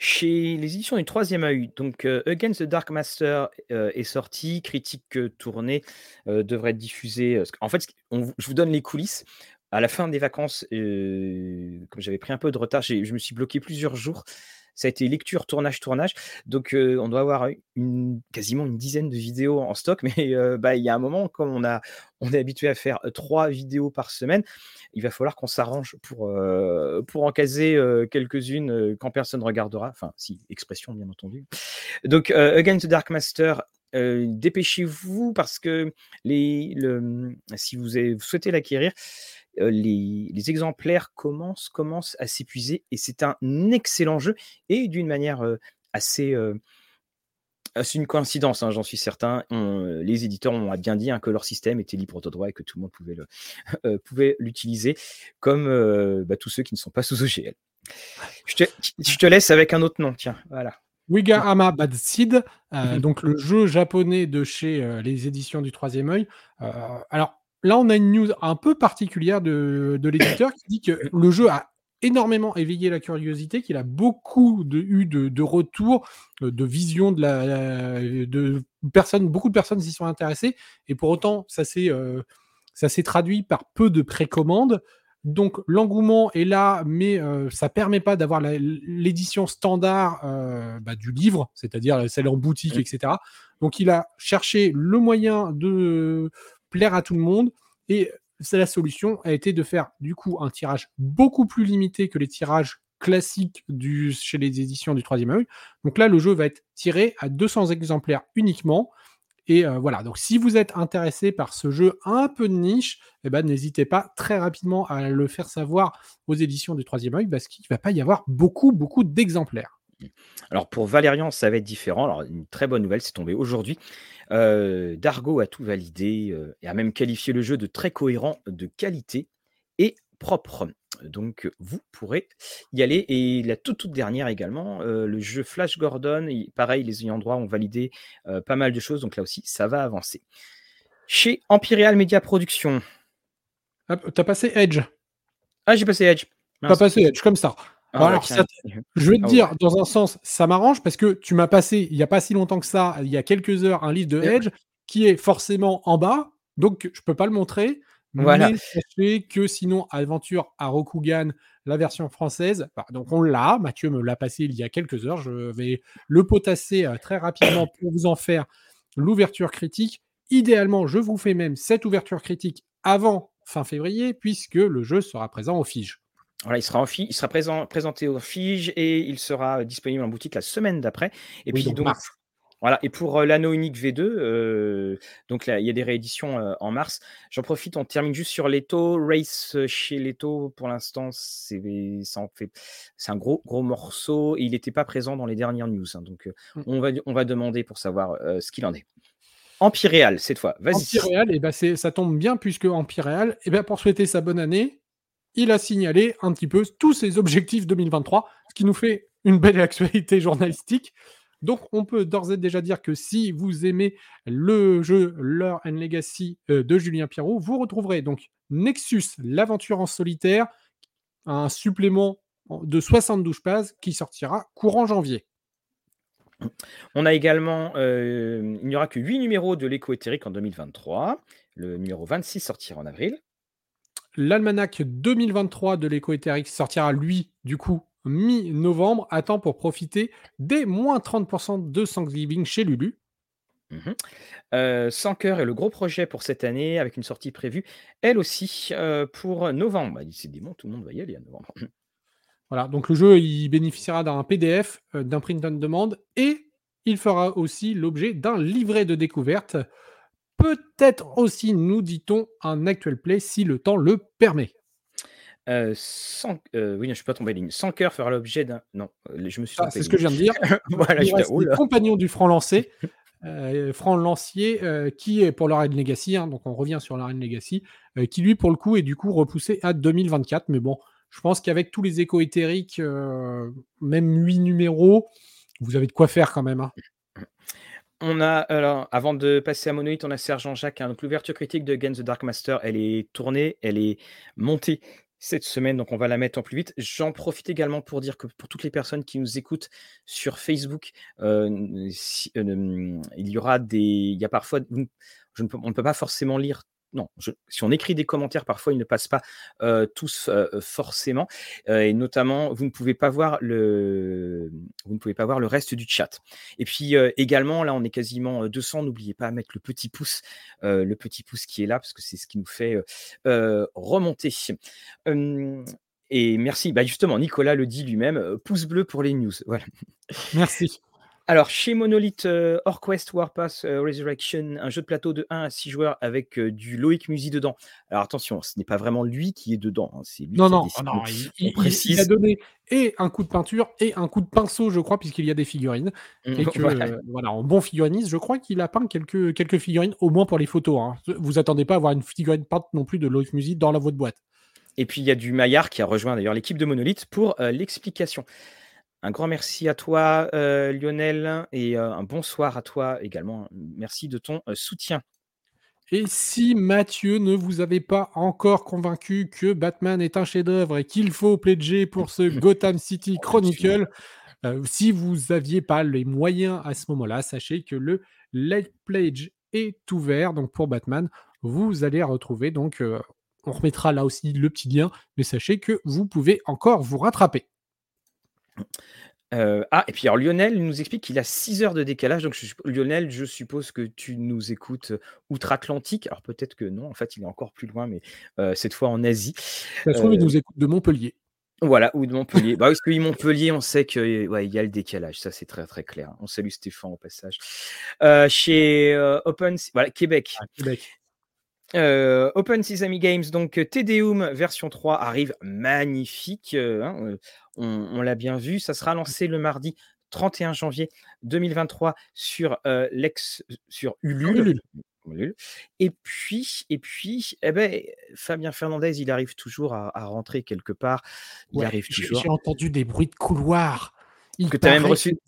Chez les éditions du troisième œil, donc Against the Dark Master est sorti, critique tournée devrait être diffusée. en fait, je vous donne les coulisses. À la fin des vacances, comme j'avais pris un peu de retard, je me suis bloqué plusieurs jours ça a été lecture, tournage, tournage. Donc, on doit avoir quasiment une dizaine de vidéos en stock. [laughs] Mais bah, il y a un moment, comme on, a, on est habitué à faire trois vidéos par semaine, il va falloir qu'on s'arrange pour, pour en caser quelques-unes quand personne regardera. Enfin, si, expression, bien entendu. Donc, Against the Dark Master, dépêchez-vous parce que les, le, si vous, avez, vous souhaitez l'acquérir, les, exemplaires commencent, commencent à s'épuiser et c'est un excellent jeu et d'une manière assez. c'est une coïncidence, hein, j'en suis certain. les éditeurs ont bien dit hein, que leur système était libre de droit et que tout le monde pouvait, le, [laughs] pouvait l'utiliser, comme bah, tous ceux qui ne sont pas sous OGL. Je te, je te, laisse avec un autre nom, tiens, voilà. Wiga Ama Bad Seed, mmh donc le jeu japonais de chez les éditions du Troisième œil. alors, là, on a une news un peu particulière de, l'éditeur qui dit que le jeu a énormément éveillé la curiosité, qu'il a beaucoup de, eu de, retours, euh, de visions de la, de personnes, beaucoup de personnes s'y sont intéressées, et pour autant, ça s'est euh, traduit par peu de précommandes. Donc l'engouement est là, mais euh, ça permet pas d'avoir l'édition standard bah, du livre, c'est-à-dire celle en boutique, etc. Donc il a cherché le moyen de plaire à tout le monde. Et la solution a été de faire du coup un tirage beaucoup plus limité que les tirages classiques du, chez les éditions du troisième œil. Donc là, le jeu va être tiré à 200 exemplaires uniquement. Et euh, voilà, donc si vous êtes intéressé par ce jeu un peu de niche, eh ben, n'hésitez pas très rapidement à le faire savoir aux éditions du troisième œil parce qu'il ne va pas y avoir beaucoup, beaucoup d'exemplaires. Alors pour Valérian, ça va être différent. Alors une très bonne nouvelle, c'est tombé aujourd'hui. Euh, Dargo a tout validé euh, et a même qualifié le jeu de très cohérent, de qualité et propre. Donc vous pourrez y aller. Et la toute, toute dernière également, euh, le jeu Flash Gordon, pareil, les ayants droit ont validé pas mal de choses. Donc là aussi, ça va avancer. Chez Empyreal Media Production. T'as passé Edge? Ah, j'ai passé Edge. T'as passé Edge, comme ça. Ah alors, je vais te ah dire, dans un sens, ça m'arrange parce que tu m'as passé, il n'y a pas si longtemps que ça, il y a quelques heures, un livre de Edge qui est forcément en bas, donc je ne peux pas le montrer. Voilà. Mais sachez que sinon, Aventure à Rokugan, la version française, bah, donc on l'a, Mathieu me l'a passé il y a quelques heures, je vais le potasser euh, très rapidement [coughs] pour vous en faire l'ouverture critique. Idéalement, je vous fais même cette ouverture critique avant fin février, puisque le jeu sera présent au Fige. Voilà, il sera, en il sera présent, présenté au Fige et il sera disponible en boutique la semaine d'après. Et puis donc, voilà. Et pour l'anneau unique V2, euh, donc là, il y a des rééditions euh, en mars. J'en profite, on termine juste sur Leto. Race chez Leto, pour l'instant, c'est un gros, gros morceau et il n'était pas présent dans les dernières news. Hein. donc, mmh. on, va, on va demander pour savoir ce qu'il en est. Empyreal, cette fois. Vas-y. Et eh ben ça tombe bien puisque Empyreal, et eh ben pour souhaiter sa bonne année, il a signalé un petit peu tous ses objectifs 2023, ce qui nous fait une belle [laughs] actualité journalistique. Donc, on peut d'ores et déjà dire que si vous aimez le jeu Lore and Legacy euh, de Julien Pierrot, vous retrouverez donc Nexus, l'aventure en solitaire, un supplément de 72 pages qui sortira courant janvier. On a également, euh, il n'y aura que 8 numéros de l'écho éthérique en 2023. Le numéro 26 sortira en avril. L'almanach 2023 de l'écho éthérique sortira, lui, du coup, mi-novembre, à temps pour profiter des moins 30% de Thanksgiving chez Lulu. Mmh euh, Sans cœur est le gros projet pour cette année, avec une sortie prévue, elle aussi, euh, pour novembre. Bah, décidément, tout le monde va y aller à novembre. [laughs] Voilà, donc le jeu, il bénéficiera d'un PDF, euh, d'un print on demand, et il fera aussi l'objet d'un livret de découverte peut-être aussi, nous dit-on, un actual play si le temps le permet. Euh, sans, euh, oui, je ne suis pas tombé ligne. Sans cœur fera l'objet d'un. Non, euh, je me suis ah, C'est ce que je viens de dire. [laughs] voilà, je le compagnon du franc lancé, [laughs] franc lancier, qui est pour l'Arène Legacy, hein, donc on revient sur l'Arène Legacy, qui lui, pour le coup, est du coup repoussé à 2024. Mais bon, je pense qu'avec tous les échos éthériques, même 8 numéros, vous avez de quoi faire quand même. Hein. [laughs] On a, alors, avant de passer à Monolith, on a Sergent Jacques. Hein, donc, l'ouverture critique de Games the Dark Master, elle est tournée, elle est montée cette semaine, donc on va la mettre en plus vite. J'en profite également pour dire que pour toutes les personnes qui nous écoutent sur Facebook, euh, euh, il y aura des, il y a parfois, on ne peut pas forcément lire non, si on écrit des commentaires, parfois ils ne passent pas tous forcément, et notamment vous ne pouvez pas voir le, vous ne pouvez pas voir le reste du chat. Et puis également, là, on est quasiment 200. N'oubliez pas à mettre le petit pouce, le petit pouce qui est là parce que c'est ce qui nous fait remonter. et merci, bah justement, Nicolas le dit lui-même, pouce bleu pour les news. Voilà. Merci. Alors, chez Monolith, euh, Orquest Warpath euh, Resurrection, un jeu de plateau de 1 à 6 joueurs avec euh, du Loïc Musi dedans. Alors attention, ce n'est pas vraiment lui qui est dedans, hein, c'est lui non, qui non, a non, il, il, a donné et un coup de peinture et un coup de pinceau, je crois, puisqu'il y a des figurines. Mmh, et [laughs] que, voilà. en bon figuriniste, je crois qu'il a peint quelques, quelques figurines, au moins pour les photos. Hein. Vous attendez pas à avoir une figurine peinte non plus de Loïc Musi dans la votre boîte. Et puis il y a du Maillard qui a rejoint d'ailleurs l'équipe de Monolith pour l'explication. Un grand merci à toi, euh, Lionel, et euh, un bonsoir à toi également. Merci de ton euh, soutien. Et si Mathieu ne vous avait pas encore convaincu que Batman est un chef-d'œuvre et qu'il faut pledger pour ce [coughs] Gotham City Chronicle, si vous n'aviez pas les moyens à ce moment-là, sachez que le Late Pledge est ouvert. Donc pour Batman, vous allez retrouver. Donc on remettra là aussi le petit lien, mais sachez que vous pouvez encore vous rattraper. Euh, ah, et puis alors Lionel nous explique qu'il a 6 heures de décalage. Donc, Lionel, je suppose que tu nous écoutes euh, outre-Atlantique. Alors, peut-être que non, en fait, il est encore plus loin, mais euh, cette fois en Asie. Ça se trouve, il nous écoute de Montpellier. Voilà, ou de Montpellier. bah, parce que Montpellier, on sait qu'il ouais, y a le décalage. Ça, c'est très, très clair. On salue Stéphane au passage. chez Open, voilà, Québec. Ah, Québec. Open Sesame Games, donc Tedeum version 3 arrive magnifique. Hein, on, l'a bien vu. Ça sera lancé le mardi 31 janvier 2023 sur l'ex sur Ulule. Et puis, et puis, eh ben, Fabien Fernandez, il arrive toujours à, rentrer quelque part. Il arrive toujours. J'ai entendu des bruits de couloir. Il que tu as même reçu.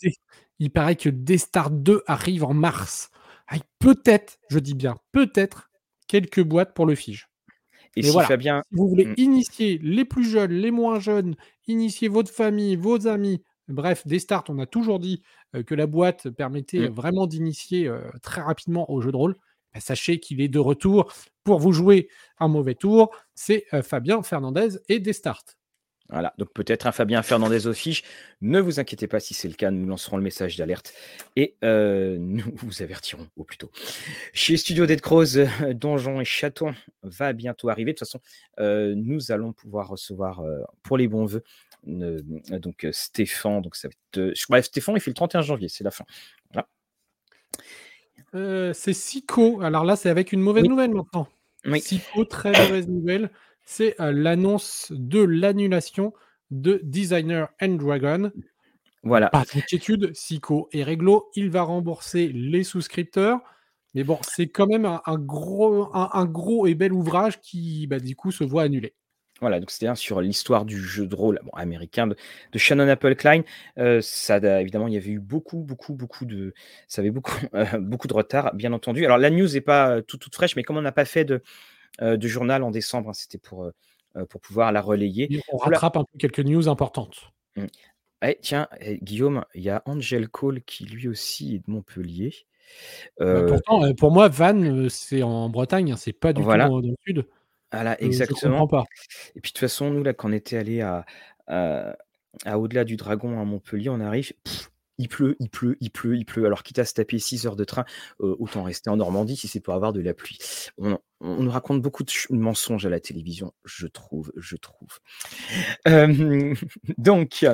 il paraît que Destar 2 arrive en mars. peut-être, je dis bien, peut-être quelques boîtes pour le Fige. Et si Fabien. Si vous voulez mmh. initier les plus jeunes, les moins jeunes, initier votre famille, vos amis, bref, des starts, on a toujours dit que la boîte permettait mmh. vraiment d'initier très rapidement au jeu de rôle. Bah, sachez qu'il est de retour pour vous jouer un mauvais tour. C'est Fabien Fernandez et des starts. Voilà, donc peut-être un Fabien Fernandez aux fiches. Ne vous inquiétez pas si c'est le cas, nous lancerons le message d'alerte et euh, [laughs] nous vous avertirons au plus tôt. Chez Studio Dead Cross, euh, Donjon et Château va bientôt arriver. De toute façon, euh, nous allons pouvoir recevoir pour les bons voeux donc Stéphane. Donc ça Bref, Stéphane, il fait le 31 janvier, c'est la fin. c'est Sico. Alors là, c'est avec une mauvaise nouvelle maintenant. Oui. Sico, très mauvaise nouvelle c'est l'annonce de l'annulation de Designer and Dragon. Voilà. Pas d'inquiétude, Sico et réglo, il va rembourser les souscripteurs. Mais bon, c'est quand même un, gros, un, gros et bel ouvrage qui, bah, du coup, se voit annulé. Voilà, donc c'était sur l'histoire du jeu de rôle américain de, Shannon Apple Klein. Euh, ça, évidemment, il y avait eu beaucoup, beaucoup, beaucoup de, ça avait beaucoup, [laughs] beaucoup de retard, bien entendu. Alors la news n'est pas tout, toute fraîche, mais comme on n'a pas fait de, euh, de journal en décembre. Hein, c'était pour, euh, euh, pour pouvoir la relayer. on rattrape un peu quelques news importantes. Mmh. Eh, tiens, eh, Guillaume, il y a Angel Cole qui lui aussi est de Montpellier. Bah, pourtant, pour moi, Vannes, c'est en Bretagne, hein, c'est pas du tout dans, le sud. Voilà, exactement. pas. Et puis de toute façon, nous, là, quand on était allé à, à, Au-delà du Dragon à Montpellier, on arrive il pleut, il pleut, il pleut, il pleut. Alors, quitte à se taper 6 heures de train, euh, autant rester en Normandie si c'est pour avoir de la pluie. On, nous raconte beaucoup de mensonges à la télévision, je trouve, je trouve. [laughs] donc,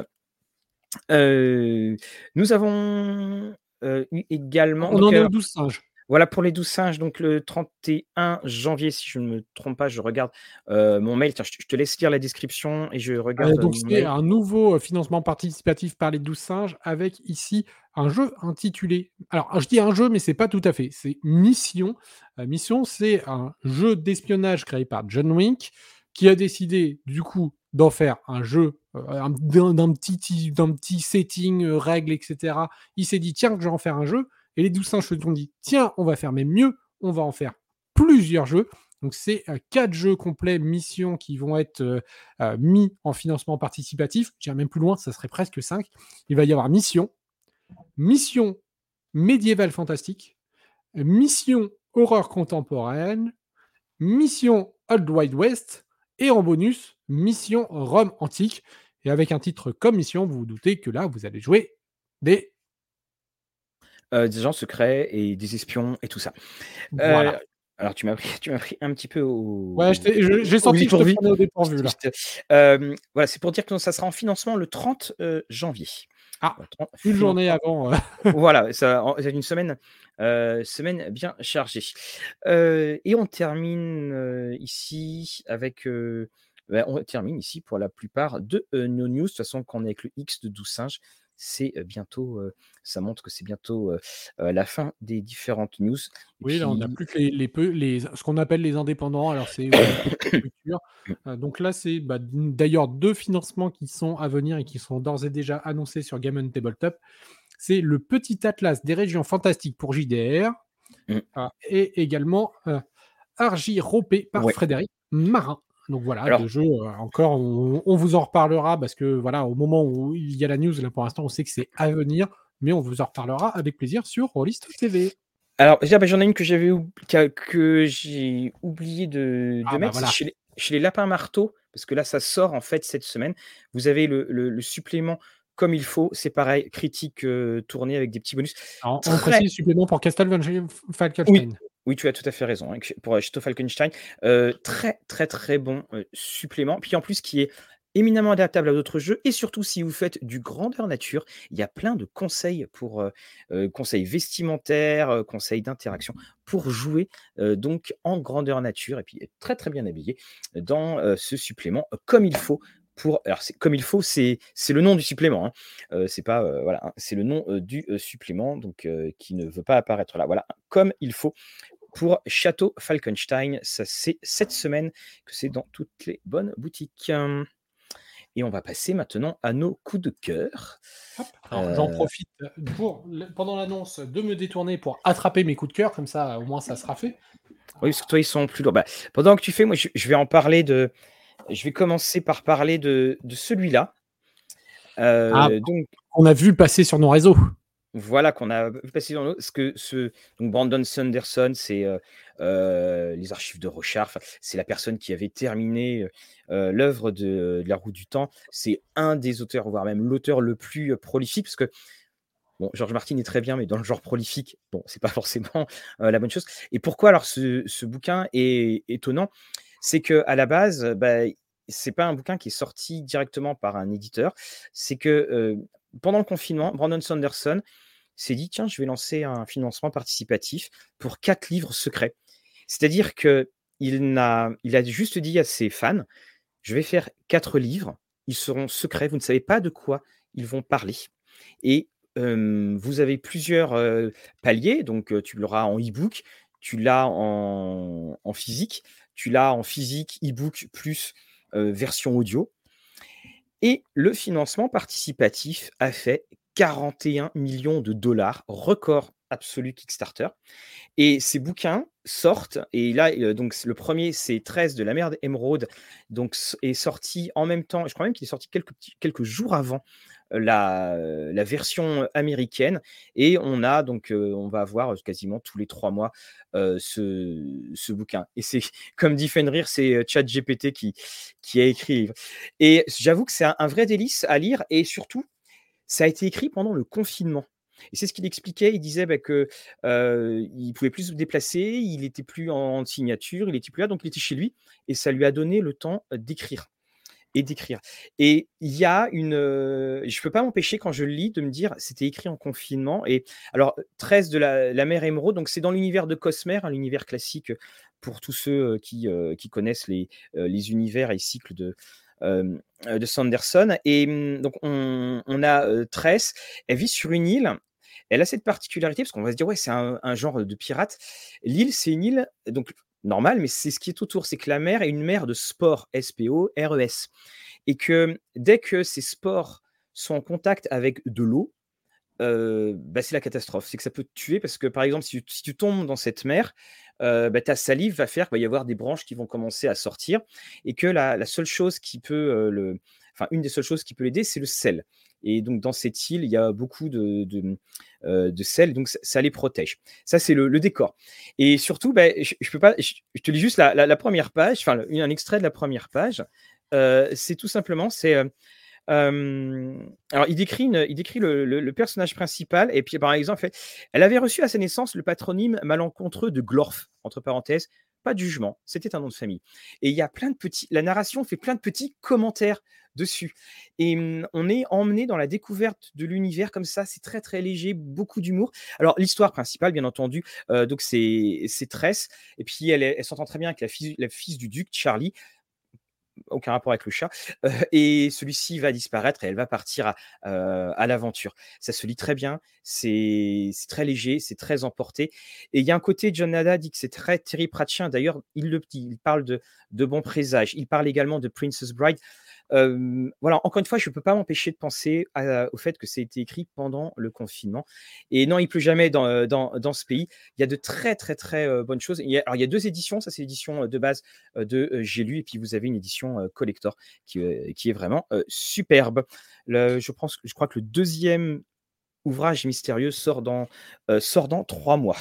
euh, nous avons eu également. On en a 12 singes. Voilà pour les 12 singes, donc le 31 janvier, si je ne me trompe pas, je regarde euh, mon mail. Tiens, je, te laisse lire la description et je regarde. Euh, donc, c'est un nouveau euh, financement participatif par les 12 singes avec ici un jeu intitulé. Alors, je dis un jeu, mais c'est pas tout à fait. C'est Mission. Mission, c'est un jeu d'espionnage créé par John Wink qui a décidé, du coup, d'en faire un jeu d'un petit, petit setting, règles, etc. Il s'est dit, tiens, je vais en faire un jeu. Et les douze singes se sont dit, tiens, on va faire même mieux, on va en faire plusieurs jeux. Donc c'est euh, quatre jeux complets missions qui vont être euh, euh, mis en financement participatif. J'irai même plus loin, ça serait presque cinq. Il va y avoir mission, mission médiévale fantastique, mission horreur contemporaine, mission Old Wild West et en bonus mission Rome antique. Et avec un titre comme mission, vous vous doutez que là, vous allez jouer des euh, des gens secrets et des espions et tout ça. Euh, alors tu m'as pris, [laughs] tu m'as pris un petit peu au. Ouais, j'ai senti que je te au dépourvu là. [laughs] Euh, voilà, c'est pour dire que ça sera en financement le 30 janvier. Ah, une journée avant. [laughs] voilà, ça, c'est une semaine, semaine bien chargée. et on termine ici avec. Ben, on termine ici pour la plupart de nos news. De toute façon, quand on est avec le X de 12 singes, c'est bientôt, ça montre que c'est bientôt la fin des différentes news. oui, là, on n'a plus que les, les, ce qu'on appelle les indépendants. Alors, c'est [coughs] donc là, c'est bah, d'ailleurs deux financements qui sont à venir et qui sont d'ores et déjà annoncés sur Game Tabletop. C'est le petit atlas des régions fantastiques pour JDR mmh. et également Argy Ropé par Frédéric Marin. Donc voilà, le jeu, euh, encore, on, vous en reparlera parce que voilà, au moment où il y a la news, là pour l'instant, on sait que c'est à venir, mais on vous en reparlera avec plaisir sur Rollist TV. Alors, bah, j'en ai une que j'avais que j'ai oublié de, ah, bah, mettre chez, les, lapins marteaux, parce que là, ça sort en fait cette semaine. Vous avez le, supplément comme il faut, c'est pareil, critique euh, tournée avec des petits bonus. on précise supplément pour Castlevania Falkenstein. Oui, tu as tout à fait raison. Hein, pour Château Falkenstein, euh, très, très, très bon supplément. Puis en plus, qui est éminemment adaptable à d'autres jeux. Et surtout, si vous faites du grandeur nature, il y a plein de conseils pour conseils vestimentaires, conseils d'interaction pour jouer donc en grandeur nature et puis très très bien habillé dans ce supplément comme il faut pour alors c'est comme il faut, c'est c'est le nom du supplément, hein. C'est pas, voilà, hein, c'est le nom, du, supplément donc qui ne veut pas apparaître là. Voilà, comme il faut pour Château Falkenstein. Ça, c'est cette semaine que c'est dans toutes les bonnes boutiques. Et on va passer maintenant à nos coups de cœur. J'en Heu profite, pour pendant l'annonce, de me détourner pour attraper mes coups de cœur, comme ça, au moins, ça sera fait. Oui, parce que toi, ils sont plus lourds. Bah, pendant que tu fais, moi, je je vais en parler de je vais commencer par parler de de celui-là. Ah, Heu, donc on a vu passer sur nos réseaux. Voilà, qu'on a vu passer dans ce que ce Brandon Sanderson, c'est, les archives de enfin, c'est la personne qui avait terminé, l'œuvre de La Roue du Temps. C'est un des auteurs, voire même l'auteur le plus, prolifique parce que, bon, George Martin est très bien, mais dans le genre prolifique, bon, c'est pas [laughs] forcément, la bonne chose. Et pourquoi alors ce ce bouquin est étonnant? C'est qu'à la base, bah, c'est pas un bouquin qui est sorti directement par un éditeur. C'est que, pendant le confinement, Brandon Sanderson s'est dit: «Tiens, je vais lancer un financement participatif pour 4 livres secrets». C'est-à-dire qu'il n'a il a juste dit à ses fans: «Je vais faire 4 livres, ils seront secrets, vous ne savez pas de quoi ils vont parler et vous avez plusieurs, paliers, donc tu l'auras en e-book, tu l'as en en physique, tu l'as en physique, e-book plus, version audio» et le financement participatif a fait 41 000 000 $, record absolu Kickstarter. Et ces bouquins sortent et là, heu, donc le 1er, c'est 13 de la mer d'Émeraude, donc est sorti en même temps je crois même qu'il est sorti quelques quelques jours avant, heu, la, heu, la version américaine. Et on a donc, on va avoir, quasiment tous les 3 mois, ce ce bouquin. Et c'est [laughs] comme dit Fenrir, c'est, ChatGPT qui qui a écrit et j'avoue que c'est un vrai délice à lire et surtout, ça a été écrit pendant le confinement et c'est ce qu'il expliquait. Il disait, bah, que, heu, il pouvait plus se déplacer, il était plus en signature, il était plus là, donc il était chez lui et ça lui a donné le temps d'écrire et d'écrire et il y a une, heu, je peux pas m'empêcher quand je le lis de me dire: «C'était écrit en confinement» et alors 13 de la la mer Émeraude, donc c'est dans l'univers de Cosmere, hein, l'univers classique, pour tous ceux, qui, connaissent les, les univers et cycles de, de Sanderson et mmh, donc on a, heu, Tress, elle vit sur une île. Elle a cette particularité parce qu'on va se dire: «Ouais, c'est un un genre de pirate». L'île, c'est une île donc normale, mais c'est ce qui est autour, c'est que la mer est une mer de spores, S-P-O-R-E-S et que dès que ces spores sont en contact avec de l'eau, heu, bah, c'est la catastrophe. C'est que ça peut te tuer parce que, par exemple, si tu tombes dans cette mer, bah, ta salive va faire qu'il va y avoir des branches qui vont commencer à sortir et que la la seule chose qui peut, le enfin, une des seules choses qui peut l'aider, c'est le sel et donc dans cette île, il y a beaucoup de de, mmh, sel, donc ça les protège. Ça, c'est le décor et surtout, beh, je peux pas je te lis juste la la la 1re page, enfin, un extrait de la 1re page, c'est tout simplement, c'est, alors il décrit le personnage principal et puis, par exemple, «Elle avait reçu à sa naissance le patronyme malencontreux de Glorf», entre parenthèses, pas de jugement, c'était un nom de famille et il y a plein de petits la narration fait plein de petits commentaires dessus et on est emmené dans la découverte de l'univers comme ça, c'est très, très léger, beaucoup d'humour. Alors l'histoire principale, bien entendu, heu, donc c'est Tress et puis elle elle s'entend très bien avec la fille du duc, Charlie. Aucun rapport avec le chat, et celui-ci va disparaître et elle va partir à, à l'aventure. Ça se lit très bien, c'est très léger, c'est très emporté et il y a un côté John Nada dit que c'est très Terry Pratchett, d'ailleurs, il le dit, il parle de de bons présages. Il parle également de Princess Bride. Voilà, encore une fois, je peux pas m'empêcher de penser au fait que ça a été écrit pendant le confinement et non, il pleut jamais dans, dans dans ce pays. Il y a de très, très, très, bonnes choses. Alors il y a 2 éditions, ça c'est l'édition, de base, de, J'ai lu et puis vous avez une édition, collector qui, qui est vraiment, superbe. Le je pense je crois que le 2e ouvrage mystérieux sort dans, sort dans 3 mois.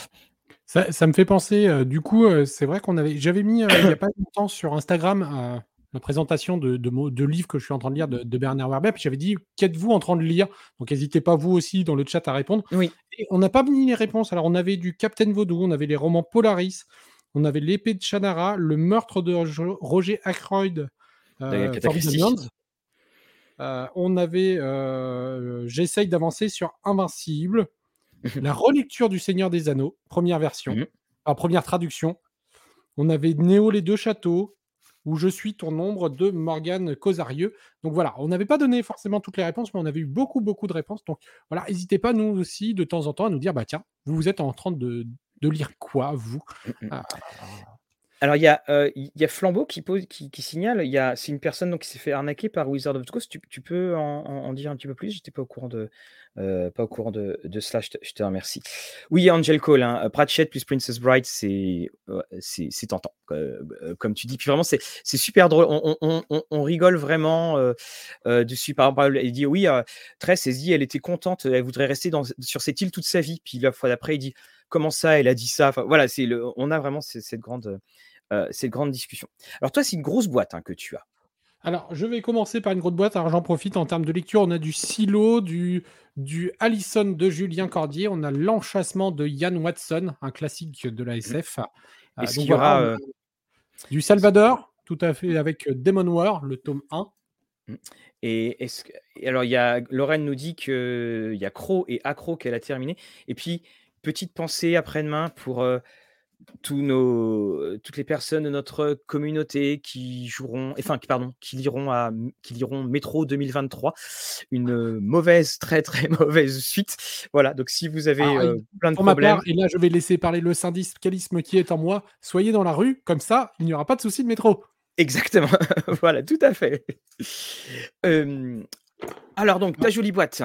Ça ça me fait penser, du coup, c'est vrai qu'on avait j'avais mis, il y a pas longtemps sur Instagram, la présentation de de de livres que je suis en train de lire de de Bernard Werber, puis j'avais dit: «Qu'êtes-vous en train de lire?» donc hésitez pas vous aussi dans le chat à répondre Oui. et on n'a pas mis les réponses. Alors on avait du Captain Vaudou, on avait les romans Polaris, on avait L'Épée de Shannara, Le meurtre de Roger Ackroyd. Lands. Heu, on avait, heu, j'essaye d'avancer sur Invincible, [laughs] la relecture du Seigneur des Anneaux, 1re Mmh version, mh. enfin 1re traduction. On avait Néo les 2 châteaux, où je suis ton ombre de Morgane Cosarieux. Donc voilà, on n'avait pas donné forcément toutes les réponses, mais on avait eu beaucoup, beaucoup de réponses. Donc voilà, n'hésitez pas, nous aussi, de temps en temps, à nous dire, bah tiens, vous, vous êtes en train de, de lire quoi, vous? Mmh, mmh. Ah. Alors, il y, a, il y a Flambeau qui, pose, qui, signale, il y a, c'est une personne donc, qui s'est fait arnaquer par Wizard of the Coast. Tu, tu peux en, dire un petit peu plus? J'étais pas au courant de, pas au courant de, de cela, je te, remercie. Oui, Angel Cole, hein, Pratchett plus Princess Bride, c'est, c'est, tentant, comme tu dis. Puis vraiment, c'est, super drôle. On, rigole vraiment dessus. Par exemple, il dit oui, Tress, elle dit, elle était contente, elle voudrait rester dans, sur cette île toute sa vie. Puis la fois d'après, il dit comment ça, elle a dit ça. Enfin, voilà, c'est le, on a vraiment cette grande euh, cette grande discussion. Alors toi, c'est une grosse boîte hein, que tu as. Alors, je vais commencer par une grosse boîte. Alors, j'en profite en termes de lecture. On a du Silo, du, du Allison de Julien Cordier. On a L'Enchassement de Yann Watson, un classique de la SF. Mmh. Et y aura euh, du Salvador, tout à fait, avec Demon War, le tome 1. Mmh. Et, est-ce alors, il y a, Lorraine nous dit qu'il y a Crow et Accro qu'elle a terminé. Et puis, petite pensée après-demain pour euh, tous nos, toutes les personnes de notre communauté qui joueront, enfin, qui, pardon, qui liront, à, qui liront Métro 2023, une mauvaise, très très [laughs] mauvaise suite. Voilà, donc si vous avez euh, plein de problèmes. et là je vais laisser parler le syndicalisme qui est en moi, soyez dans la rue, comme ça il n'y aura pas de souci de métro. Exactement, [laughs] voilà, tout à fait. alors donc, ta jolie boîte.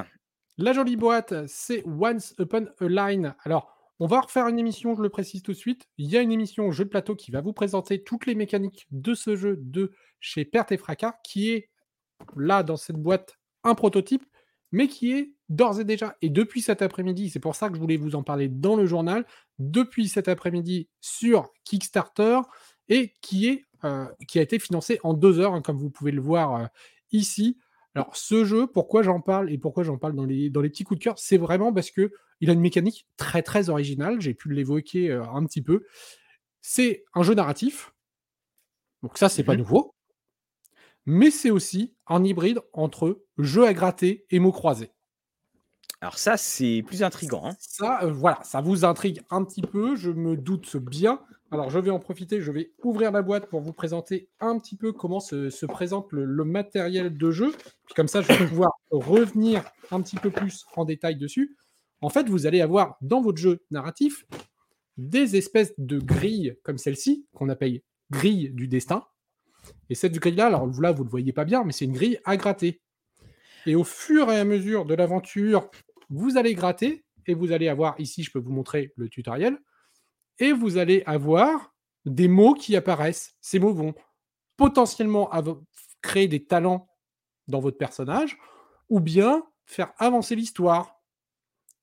La jolie boîte, c'est Once Upon a Line. Alors, on va refaire une émission, je le précise tout de suite. Il y a une émission jeu de plateau qui va vous présenter toutes les mécaniques de ce jeu de chez Perte et Fracas, qui est là dans cette boîte un prototype, mais qui est d'ores et déjà, et depuis cet après-midi, c'est pour ça que je voulais vous en parler dans le journal, depuis cet après-midi sur Kickstarter, et qui, euh, a été financé en deux heures, hein, comme vous pouvez le voir euh, ici. Alors, ce jeu, pourquoi j'en parle et pourquoi j'en parle dans les, dans les petits coups de cœur, c'est vraiment parce que il a une mécanique très très originale. J'ai pu l'évoquer euh, un petit peu. C'est un jeu narratif. Donc ça, c'est pas mmh nouveau. Mais c'est aussi un hybride entre jeu à gratter et mots croisés. Alors ça, c'est plus intrigant. Hein. Ça, euh, voilà, ça vous intrigue un petit peu, je me doute bien. Alors je vais en profiter, je vais ouvrir la boîte pour vous présenter un petit peu comment se, présente le, matériel de jeu. Comme ça, je vais pouvoir [coughs] revenir un petit peu plus en détail dessus. En fait, vous allez avoir dans votre jeu narratif des espèces de grilles comme celle-ci, qu'on appelle grille du destin. Et cette grille-là, alors là, vous ne le voyez pas bien, mais c'est une grille à gratter. Et au fur et à mesure de l'aventure, vous allez gratter et vous allez avoir, ici, je peux vous montrer le tutoriel, et vous allez avoir des mots qui apparaissent. Ces mots vont potentiellement créer des talents dans votre personnage ou bien faire avancer l'histoire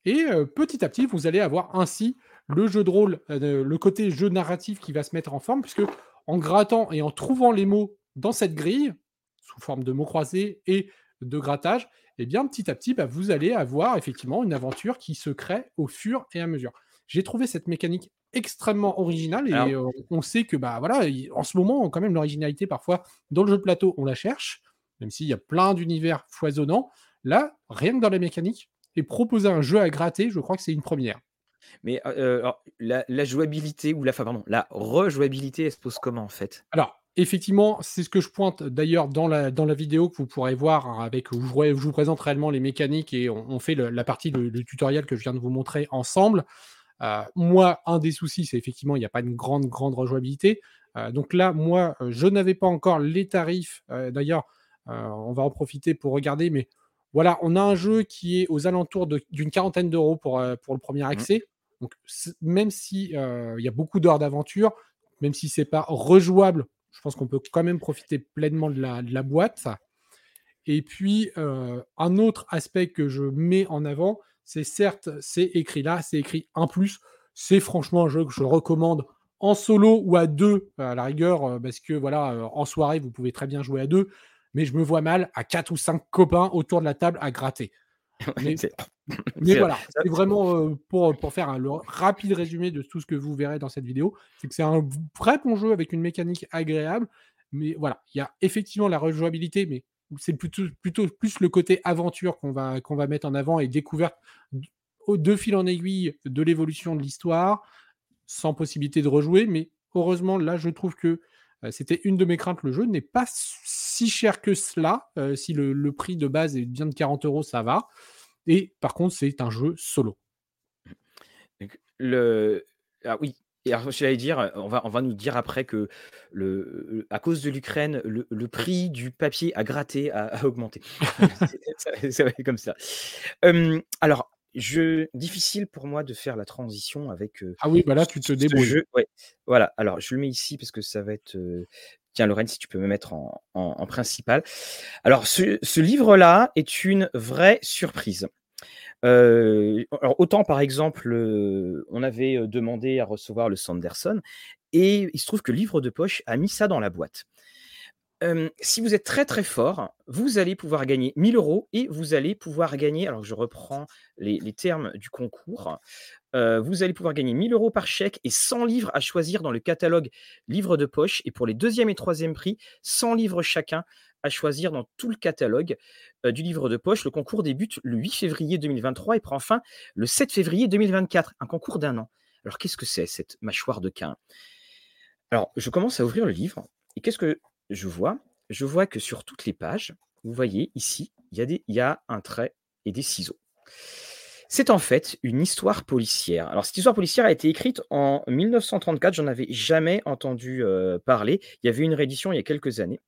et petit à petit, vous allez avoir ainsi le jeu de rôle, le côté jeu narratif qui va se mettre en forme, puisque en grattant et en trouvant les mots dans cette grille, sous forme de mots croisés et de grattage, eh bien petit à petit, bah, vous allez avoir effectivement une aventure qui se crée au fur et à mesure. J'ai trouvé cette mécanique extrêmement originale et on sait que bah voilà, en ce moment, quand même, l'originalité parfois dans le jeu de plateau, on la cherche, même s'il y a plein d'univers foisonnants. Là, rien que dans la mécanique, et proposer un jeu à gratter, je crois que c'est une première. Mais la, jouabilité ou la, pardon, la rejouabilité, elle se pose comment en fait? Alors, effectivement, c'est ce que je pointe d'ailleurs dans la, dans la vidéo que vous pourrez voir hein, avec où je, vous présente réellement les mécaniques et on, fait la partie du tutoriel que je viens de vous montrer ensemble. moi, un des soucis, c'est effectivement, il n'y a pas une grande, grande rejouabilité. donc là, moi, je n'avais pas encore les tarifs. d'ailleurs, on va en profiter pour regarder, mais voilà, on a un jeu qui est aux alentours d'une quarantaine d'euros pour, euh, pour le premier mmh. accès. Donc, même si euh, il y a beaucoup d'heures d'aventure, même si c'est pas rejouable, je pense qu'on peut quand même profiter pleinement de la, boîte. Et puis, euh, un autre aspect que je mets en avant, c'est certes, c'est écrit là, c'est écrit un plus. C'est franchement un jeu que je recommande en solo ou à deux, à la rigueur, parce que voilà, en soirée, vous pouvez très bien jouer à deux mais je me vois mal à quatre ou cinq copains autour de la table à gratter. [laughs] [laughs] Mais, voilà, c'est vraiment euh, pour, pour faire un rapide résumé de tout ce que vous verrez dans cette vidéo. C'est que c'est un vrai bon jeu avec une mécanique agréable. Mais voilà, il y a effectivement la rejouabilité, mais c'est plutôt, plutôt plus le côté aventure qu'on va, qu'on va mettre en avant et découverte de fil en aiguille de l'évolution de l'histoire, sans possibilité de rejouer. Mais heureusement, là, je trouve que c'était une de mes craintes. Le jeu n'est pas si cher que cela. si le, prix de base est bien de 40 euros, ça va. Et par contre, c'est un jeu solo. Le... Ah oui, et alors, je vais dire, on va, on va nous dire après que le, à cause de l'Ukraine, le, prix du papier a gratté, a, augmenté. ça, va être comme ça. alors, je, difficile pour moi de faire la transition avec. ah oui, bah là, tu te débrouilles. Ouais. Voilà, alors je le mets ici parce que ça va être. Tiens, Lorraine, si tu peux me mettre en, principal. Alors, ce, livre-là est une vraie surprise. alors autant par exemple, on avait demandé à recevoir le Sanderson et il se trouve que livre de poche a mis ça dans la boîte si vous êtes très très fort, vous allez pouvoir gagner 1000 euros et vous allez pouvoir gagner, alors je reprends les, termes du concours, vous allez pouvoir gagner 1000 euros par chèque et 100 livres à choisir dans le catalogue livre de poche. Et pour les deuxième et troisième prix, 100 livres chacun à choisir dans tout le catalogue du livre de poche. Le concours débute le 8 février 2023 et prend fin le 7 février 2024, un concours d'un an. Alors qu'est-ce que c'est cette mâchoire de quin Alors je commence à ouvrir le livre et qu'est-ce que je vois, que sur toutes les pages, vous voyez ici, il y, a des, il y a un trait et des ciseaux. C'est en fait une histoire policière. Alors, cette histoire policière a été écrite en 1934, j'en avais jamais entendu euh, parler. Il y avait une réédition il y a quelques années.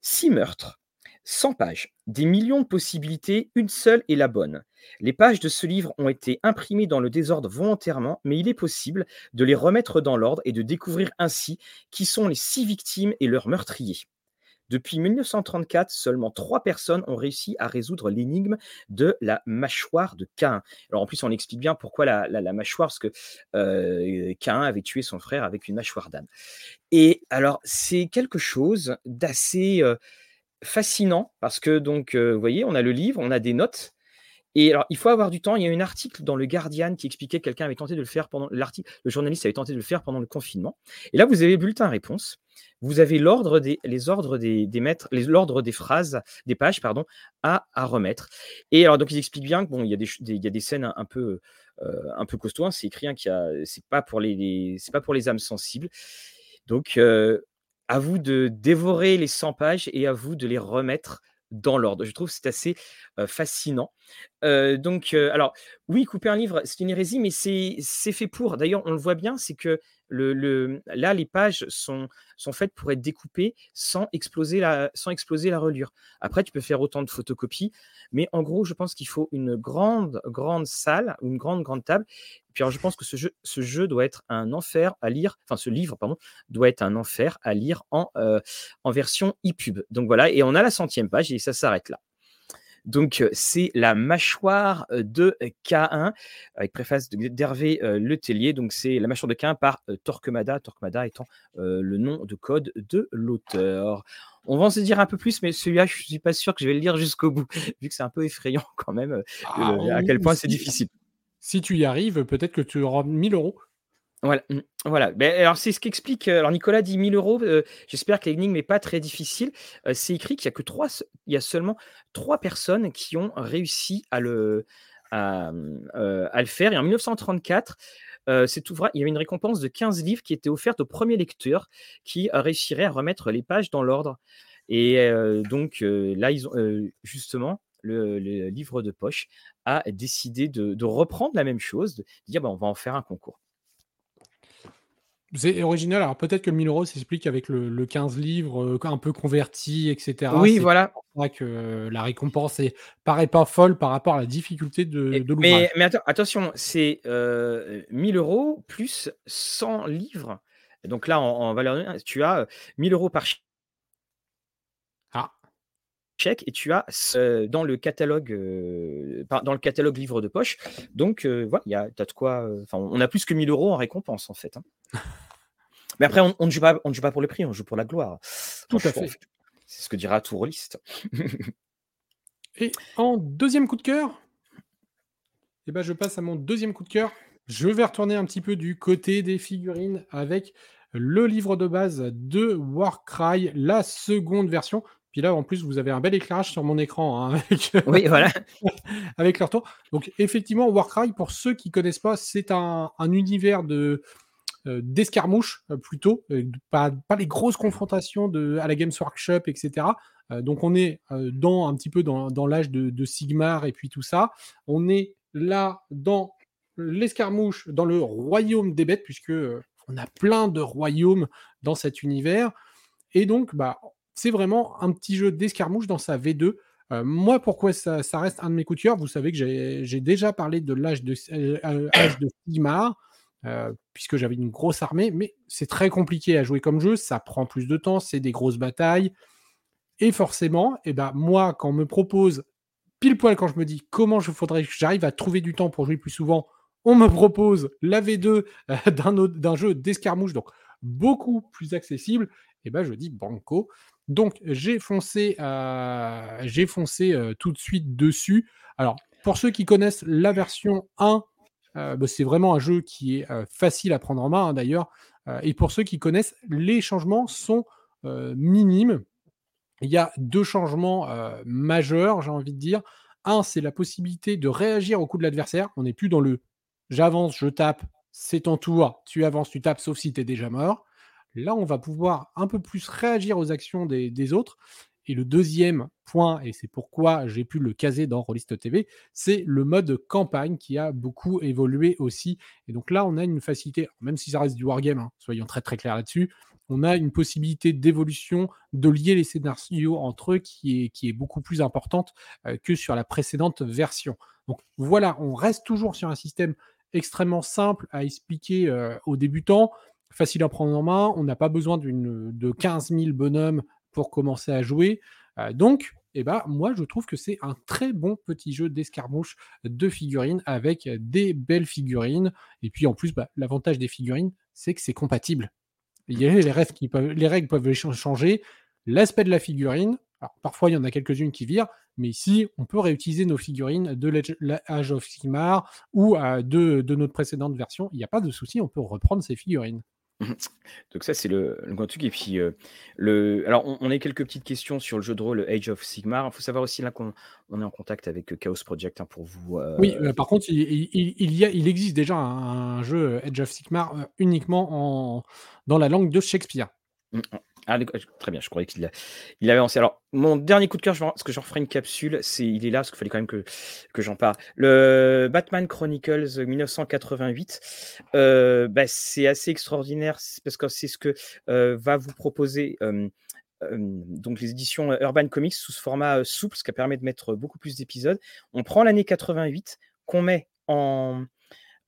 Six meurtres, 100 pages, des millions de possibilités, une seule est la bonne. Les pages de ce livre ont été imprimées dans le désordre volontairement, mais il est possible de les remettre dans l'ordre et de découvrir ainsi qui sont les six victimes et leurs meurtriers. Depuis 1934, seulement trois personnes ont réussi à résoudre l'énigme de la mâchoire de Cain. Alors en plus, on explique bien pourquoi la, mâchoire, parce que euh, Cain avait tué son frère avec une mâchoire d'âne. Et alors, c'est quelque chose d'assez euh, fascinant, parce que donc, euh, vous voyez, on a le livre, on a des notes, et alors, il faut avoir du temps. Il y a un article dans le Guardian qui expliquait que quelqu'un avait tenté de le faire pendant l'article. Le journaliste avait tenté de le faire pendant le confinement. Et là, vous avez le bulletin réponse. Vous avez l'ordre des, les ordres des, des maîtres, l'ordre des phrases, des pages, pardon, à, à remettre. Et alors, donc, ils expliquent bien que bon, il y a des, il y a des scènes un, peu, euh, un peu costauds. Hein. C'est écrit hein, qu'il a, c'est pas pour les, c'est pas pour les âmes sensibles. Donc, euh, à vous de dévorer les 100 pages et à vous de les remettre dans l'ordre. Je trouve que c'est assez fascinant. Donc, alors, oui, couper un livre, c'est une hérésie, mais c'est fait pour. D'ailleurs, on le voit bien, c'est que le, là, les pages sont, sont faites pour être découpées sans exploser, la, sans exploser la reliure. Après, tu peux faire autant de photocopies, mais en gros, je pense qu'il faut une grande, grande salle, une grande, grande table. Et puis, alors, je pense que ce jeu, ce jeu doit être un enfer à lire, enfin, ce livre, pardon, doit être un enfer à lire en, en version e-pub. Donc voilà, et on a la centième page et ça s'arrête là. Donc, c'est la mâchoire de K1, avec préface d'Hervé Letellier. Donc, c'est la mâchoire de K1 par Torquemada, Torquemada étant le nom de code de l'auteur. On va en se dire un peu plus, mais celui-là, je ne suis pas sûr que je vais le lire jusqu'au bout, [laughs] vu que c'est un peu effrayant quand même, ah à quel point c'est difficile. Si tu y arrives, peut-être que tu auras 1000 euros. Voilà, mmh, voilà. Ben, alors c'est ce qu'explique. Alors Nicolas dit 1000 euros. J'espère que l'énigme n'est pas très difficile. c'est écrit qu'il y a que trois, il y a seulement trois personnes qui ont réussi à le, faire. Et en 1934, c'est ouvrage, il y avait une récompense de 15 livres qui était offerte au premier lecteur qui réussirait à remettre les pages dans l'ordre. Et donc là, justement le, livre de poche a décidé de, reprendre la même chose, de dire bah, on va en faire un concours. C'est original. Alors peut-être que le 1000 euros s'explique avec le, 15 livres euh, un peu converti, etc. Oui, voilà. C'est vrai que la récompense est, paraît pas folle par rapport à la difficulté de, de l'ouvrage. Mais, attention, c'est euh, 1000 euros plus 100 livres. Donc là, en, valeur, tu as 1000 euros par chèque et tu as dans le catalogue dans le catalogue livre de poche. Donc voilà, il y a de quoi. Enfin, on a plus que 1000 euros en récompense en fait. Hein. Mais après, on, ne joue pas, on joue pas pour le prix, on joue pour la gloire. Tout à fait. C'est ce que dira tout rôliste. et en deuxième coup de cœur, eh ben, je passe à mon deuxième coup de cœur. Je vais retourner un petit peu du côté des figurines avec le livre de base de Warcry, la seconde version. Puis là, en plus, vous avez un bel éclairage sur mon écran hein, [laughs] avec, oui, voilà. [laughs] avec leur tour. Donc, effectivement, Warcry, pour ceux qui ne connaissent pas, c'est un, univers de, d'escarmouche plutôt, pas, pas, les grosses confrontations de, à la Games Workshop, etc. donc on est dans un petit peu dans, dans l'âge de, de, Sigmar et puis tout ça. On est là dans l'escarmouche, dans le royaume des bêtes, puisque on a plein de royaumes dans cet univers. Et donc, bah, c'est vraiment un petit jeu d'escarmouche dans sa V2. Euh, moi, pourquoi ça, reste un de mes coups de cœur? Vous savez que j'ai déjà parlé de l'âge de, euh, Sigmar, euh, puisque j'avais une grosse armée, mais c'est très compliqué à jouer comme jeu, ça prend plus de temps, c'est des grosses batailles. Et forcément, eh ben, moi, quand on me propose, pile poil quand je me dis comment je faudrait que j'arrive à trouver du temps pour jouer plus souvent, on me propose la V2 d'un jeu d'escarmouche, donc beaucoup plus accessible, et eh ben je dis banco. Donc, j'ai foncé, euh, euh, tout de suite dessus. Alors, pour ceux qui connaissent la version 1, euh, bah, c'est vraiment un jeu qui est facile à prendre en main, hein, d'ailleurs. et pour ceux qui connaissent, les changements sont minimes. Il y a deux changements majeurs, j'ai envie de dire. Un, c'est la possibilité de réagir au coup de l'adversaire. On n'est plus dans le j'avance, je tape, c'est ton tour, tu avances, tu tapes, sauf si tu es déjà mort. Là, on va pouvoir un peu plus réagir aux actions des, autres. Et le deuxième point, et c'est pourquoi j'ai pu le caser dans Rollist TV, c'est le mode campagne qui a beaucoup évolué aussi. Et donc là, on a une facilité, même si ça reste du wargame, hein, soyons très très clairs là-dessus, on a une possibilité d'évolution, de lier les scénarios entre eux qui est, qui est beaucoup plus importante euh, que sur la précédente version. Donc voilà, on reste toujours sur un système extrêmement simple à expliquer euh, aux débutants facile à prendre en main. On n'a pas besoin de 15 000 bonhommes pour commencer à jouer. Euh, donc, eh ben, moi, je trouve que c'est un très bon petit jeu d'escarmouche de figurines avec des belles figurines. Et puis, en plus, bah, l'avantage des figurines, c'est que c'est compatible. Il y a les, rêves qui peuvent, les règles peuvent changer. L'aspect de la figurine, parfois, il y en a quelques-unes qui virent, mais ici, on peut réutiliser nos figurines de l'Age of Sigmar ou euh, de, de notre précédente version. Il n'y a pas de souci, on peut reprendre ces figurines. Mmh Donc ça, c'est le le grand truc et puis, le alors on a quelques petites questions sur le jeu de rôle Age of Sigmar. Il faut savoir aussi là qu'on on est en contact avec, Chaos Project, hein, pour vous, Oui, par contre, il il y a il existe déjà un jeu, Age of Sigmar, uniquement en dans la langue de Shakespeare. Mmh, ah très bien, je croyais qu'il il avait lancé. Alors, mon dernier coup de cœur, je parce que j'en ferai une capsule, c'est il est là, parce qu'il fallait quand même que j'en parle. Le Batman Chronicles 1988, euh, bah, c'est assez extraordinaire, parce que c'est ce que, euh, va vous proposer, donc les éditions, Urban Comics sous ce format, souple, ce qui permet de mettre beaucoup plus d'épisodes. On prend l'année 88, qu'on met en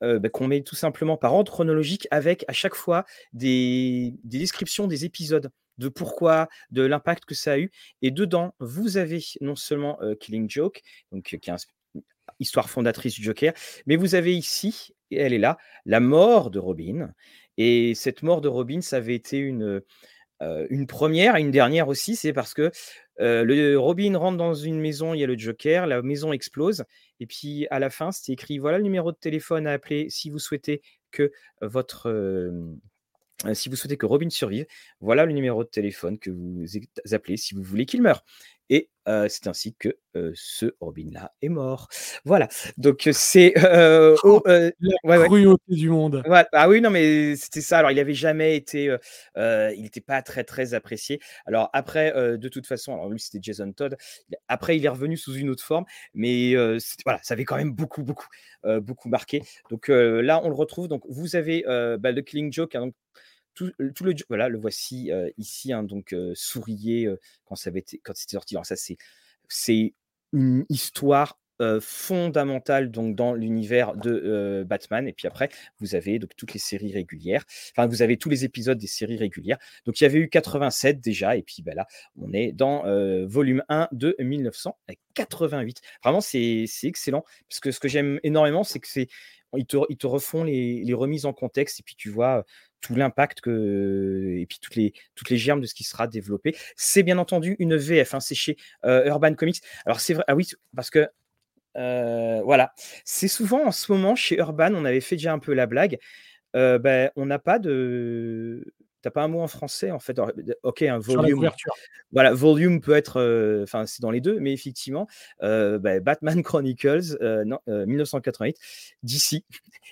bah, qu'on met tout simplement par ordre chronologique avec à chaque fois des descriptions des épisodes de pourquoi, de l'impact que ça a eu. Et dedans, vous avez non seulement Killing Joke, donc, qui est histoire fondatrice du Joker, mais vous avez ici, et elle est là, la mort de Robin. Et cette mort de Robin, ça avait été une, une première, une dernière aussi, c'est parce que le Robin rentre dans une maison, il y a le Joker, la maison explose, et puis à la fin, c'était écrit voilà le numéro de téléphone à appeler si vous souhaitez que votre euh, si vous souhaitez que Robin survive, voilà le numéro de téléphone que vous appelez si vous voulez qu'il meure. Et euh, c'est ainsi que euh, ce Robin-là est mort. Voilà. Donc c'est [laughs] oh, la cruauté du monde. Ah oui, non, mais c'était ça. Alors il n'avait jamais été, il n'était pas très très apprécié. Alors après, de toute façon, alors lui c'était Jason Todd. Après il est revenu sous une autre forme, mais voilà, ça avait quand même beaucoup beaucoup beaucoup marqué. Donc là on le retrouve. Donc vous avez bah, le Killing Joke. Hein, donc, tout, le voilà, le voici ici, hein, donc souriez quand ça avait quand c'était sorti. Alors ça, c'est c'est une histoire fondamentale donc dans l'univers de Batman. Et puis après, vous avez donc toutes les séries régulières. Enfin, vous avez tous les épisodes des séries régulières. Donc il y avait eu 87 déjà, et puis ben là, on est dans volume 1 de 1988. Vraiment, c'est excellent parce que ce que j'aime énormément, c'est que c'est ils te, ils te refont les, remises en contexte et puis tu vois tout l'impact que et puis toutes les toutes les germes de ce qui sera développé. C'est bien entendu une VF, hein, c'est chez euh, Urban Comics. Alors c'est vrai, ah oui, parce que euh, voilà, c'est souvent en ce moment chez Urban, on avait fait déjà un peu la blague. Euh, ben, on n'a pas de tu pas un mot en français, en fait. OK, un volume. Voilà, volume peut être, euh, enfin, c'est dans les deux, mais effectivement, euh, bah, Batman [laughs] Chronicles, euh, non, 1988, d'ici.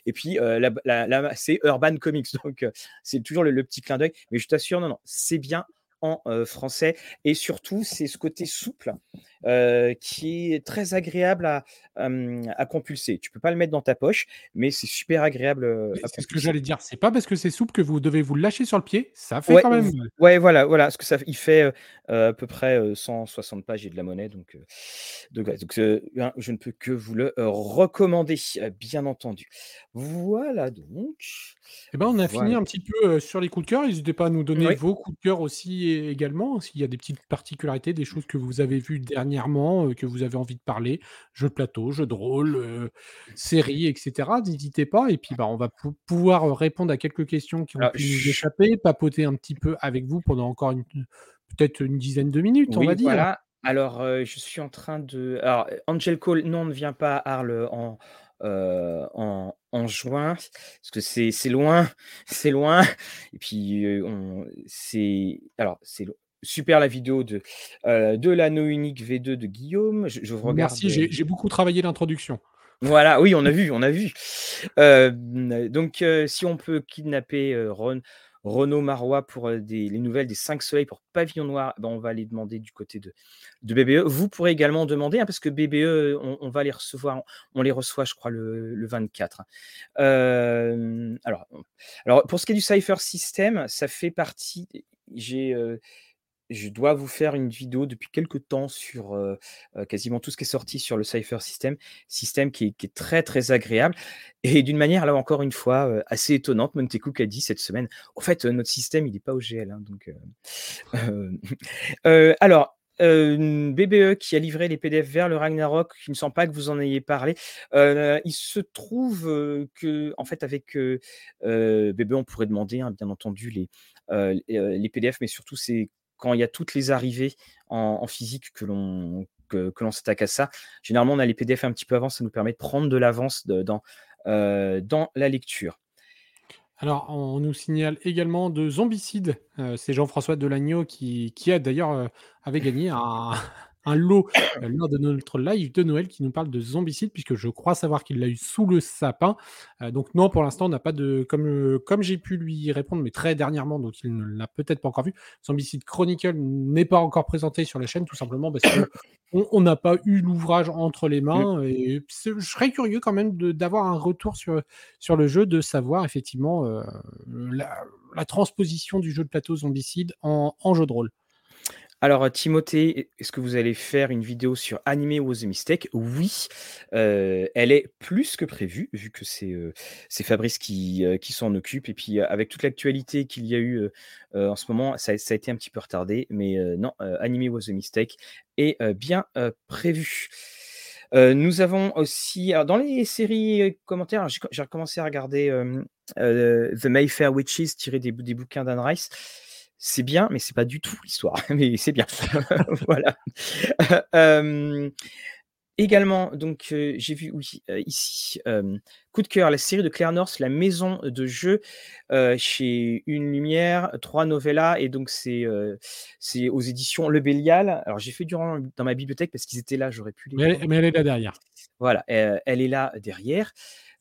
Et puis, la, la, c'est Urban Comics, [laughs] donc c'est toujours le, le, petit clin d'œil. Mais je t'assure, non, non, c'est bien en français. Et surtout, c'est ce côté souple qui est très agréable à, à compulser. Tu peux pas le mettre dans ta poche, mais c'est super agréable C'est ce que j'allais dire. C'est pas parce que c'est souple que vous devez vous lâcher sur le pied. Ça fait quand même Ouais, voilà, voilà. Parce que ça, il fait à peu près 160 pages et de la monnaie. Donc, donc, hein, je ne peux que vous le recommander, bien entendu. Voilà donc. Eh ben, on a fini un petit peu sur les coups de cœur. N'hésitez pas à nous donner vos coups de cœur aussi également, s'il y a des petites particularités, des choses que vous avez vues dernièrement, que vous avez envie de parler, jeux de plateau, jeux de rôle, séries, etc. N'hésitez pas. Et puis, bah, on va pouvoir répondre à quelques questions qui ont pu nous échapper, papoter un petit peu avec vous pendant encore une, peut-être une dizaine de minutes, on va dire. Voilà. Alors, je suis en train de. Alors, Angel Cole, non, ne vient pas à Arles en, en, en, juin, parce que c'est loin, [laughs] c'est loin. Et puis, c'est. Alors, c'est super la vidéo de, de l'anneau unique V2 de Guillaume. Je, regarde. Merci, j'ai beaucoup travaillé l'introduction. Voilà, oui, on a vu, on a vu. donc, si on peut kidnapper Ron, Renaud Marois pour les nouvelles des 5 soleils pour Pavillon Noir, ben, on va les demander du côté de, de BBE. Vous pourrez également demander, hein, parce que BBE, on, va les recevoir, on les reçoit, je crois, le, 24. alors, alors, pour ce qui est du Cypher System, ça fait partie. J'ai je dois vous faire une vidéo depuis quelques temps sur quasiment tout ce qui est sorti sur le Cypher System, système qui est, très très agréable et d'une manière là encore une fois assez étonnante. Montecook a dit cette semaine, au fait notre système il n'est pas OGL, hein, donc [laughs] alors. BBE qui a livré les PDF vers le Ragnarok, il ne sent pas que vous en ayez parlé. il se trouve que, en fait, avec BBE, on pourrait demander, hein, bien entendu, les, les PDF, mais surtout c'est quand il y a toutes les arrivées en, physique que l'on que, l'on s'attaque à ça. Généralement, on a les PDF un petit peu avant, ça nous permet de prendre de l'avance dans, euh, dans la lecture. Alors, on nous signale également de Zombicide. Euh, c'est Jean-François Delagneau qui, qui a d'ailleurs euh, avait gagné un, un lot euh, lors de notre live de Noël qui nous parle de Zombicide, puisque je crois savoir qu'il l'a eu sous le sapin. Euh, donc non, pour l'instant, on n'a pas de... Comme, euh, comme j'ai pu lui répondre, mais très dernièrement, donc il ne l'a peut-être pas encore vu, Zombicide Chronicle n'est pas encore présenté sur la chaîne, tout simplement parce qu'on [coughs] n'a pas eu l'ouvrage entre les mains. Et je serais curieux quand même d'avoir un retour sur, sur le jeu, de savoir effectivement la, transposition du jeu de plateau Zombicide en, en jeu de rôle. Alors, Timothée, est-ce que vous allez faire une vidéo sur Anime Was a Mistake Oui, euh, elle est plus que prévue, vu que c'est euh, Fabrice qui, euh, s'en occupe. Et puis, avec toute l'actualité qu'il y a eu en ce moment, ça, a été un petit peu retardé. Mais non, Anime Was a Mistake est bien prévu. nous avons aussi, dans les séries commentaires, j'ai recommencé à regarder The Mayfair Witches tiré des bouquins d'Anne Rice c'est bien, mais c'est pas du tout l'histoire. [laughs] mais c'est bien. [laughs] [laughs] voilà. également, donc j'ai vu oui, ici coup de cœur, la série de Claire North, la maison de jeu chez Une Lumière, trois novellas et donc c'est c'est aux éditions Le Bélial. Alors j'ai fait durant dans ma bibliothèque parce qu'ils étaient là, j'aurais pu les. Mais, elle est là derrière. Voilà, elle est là derrière.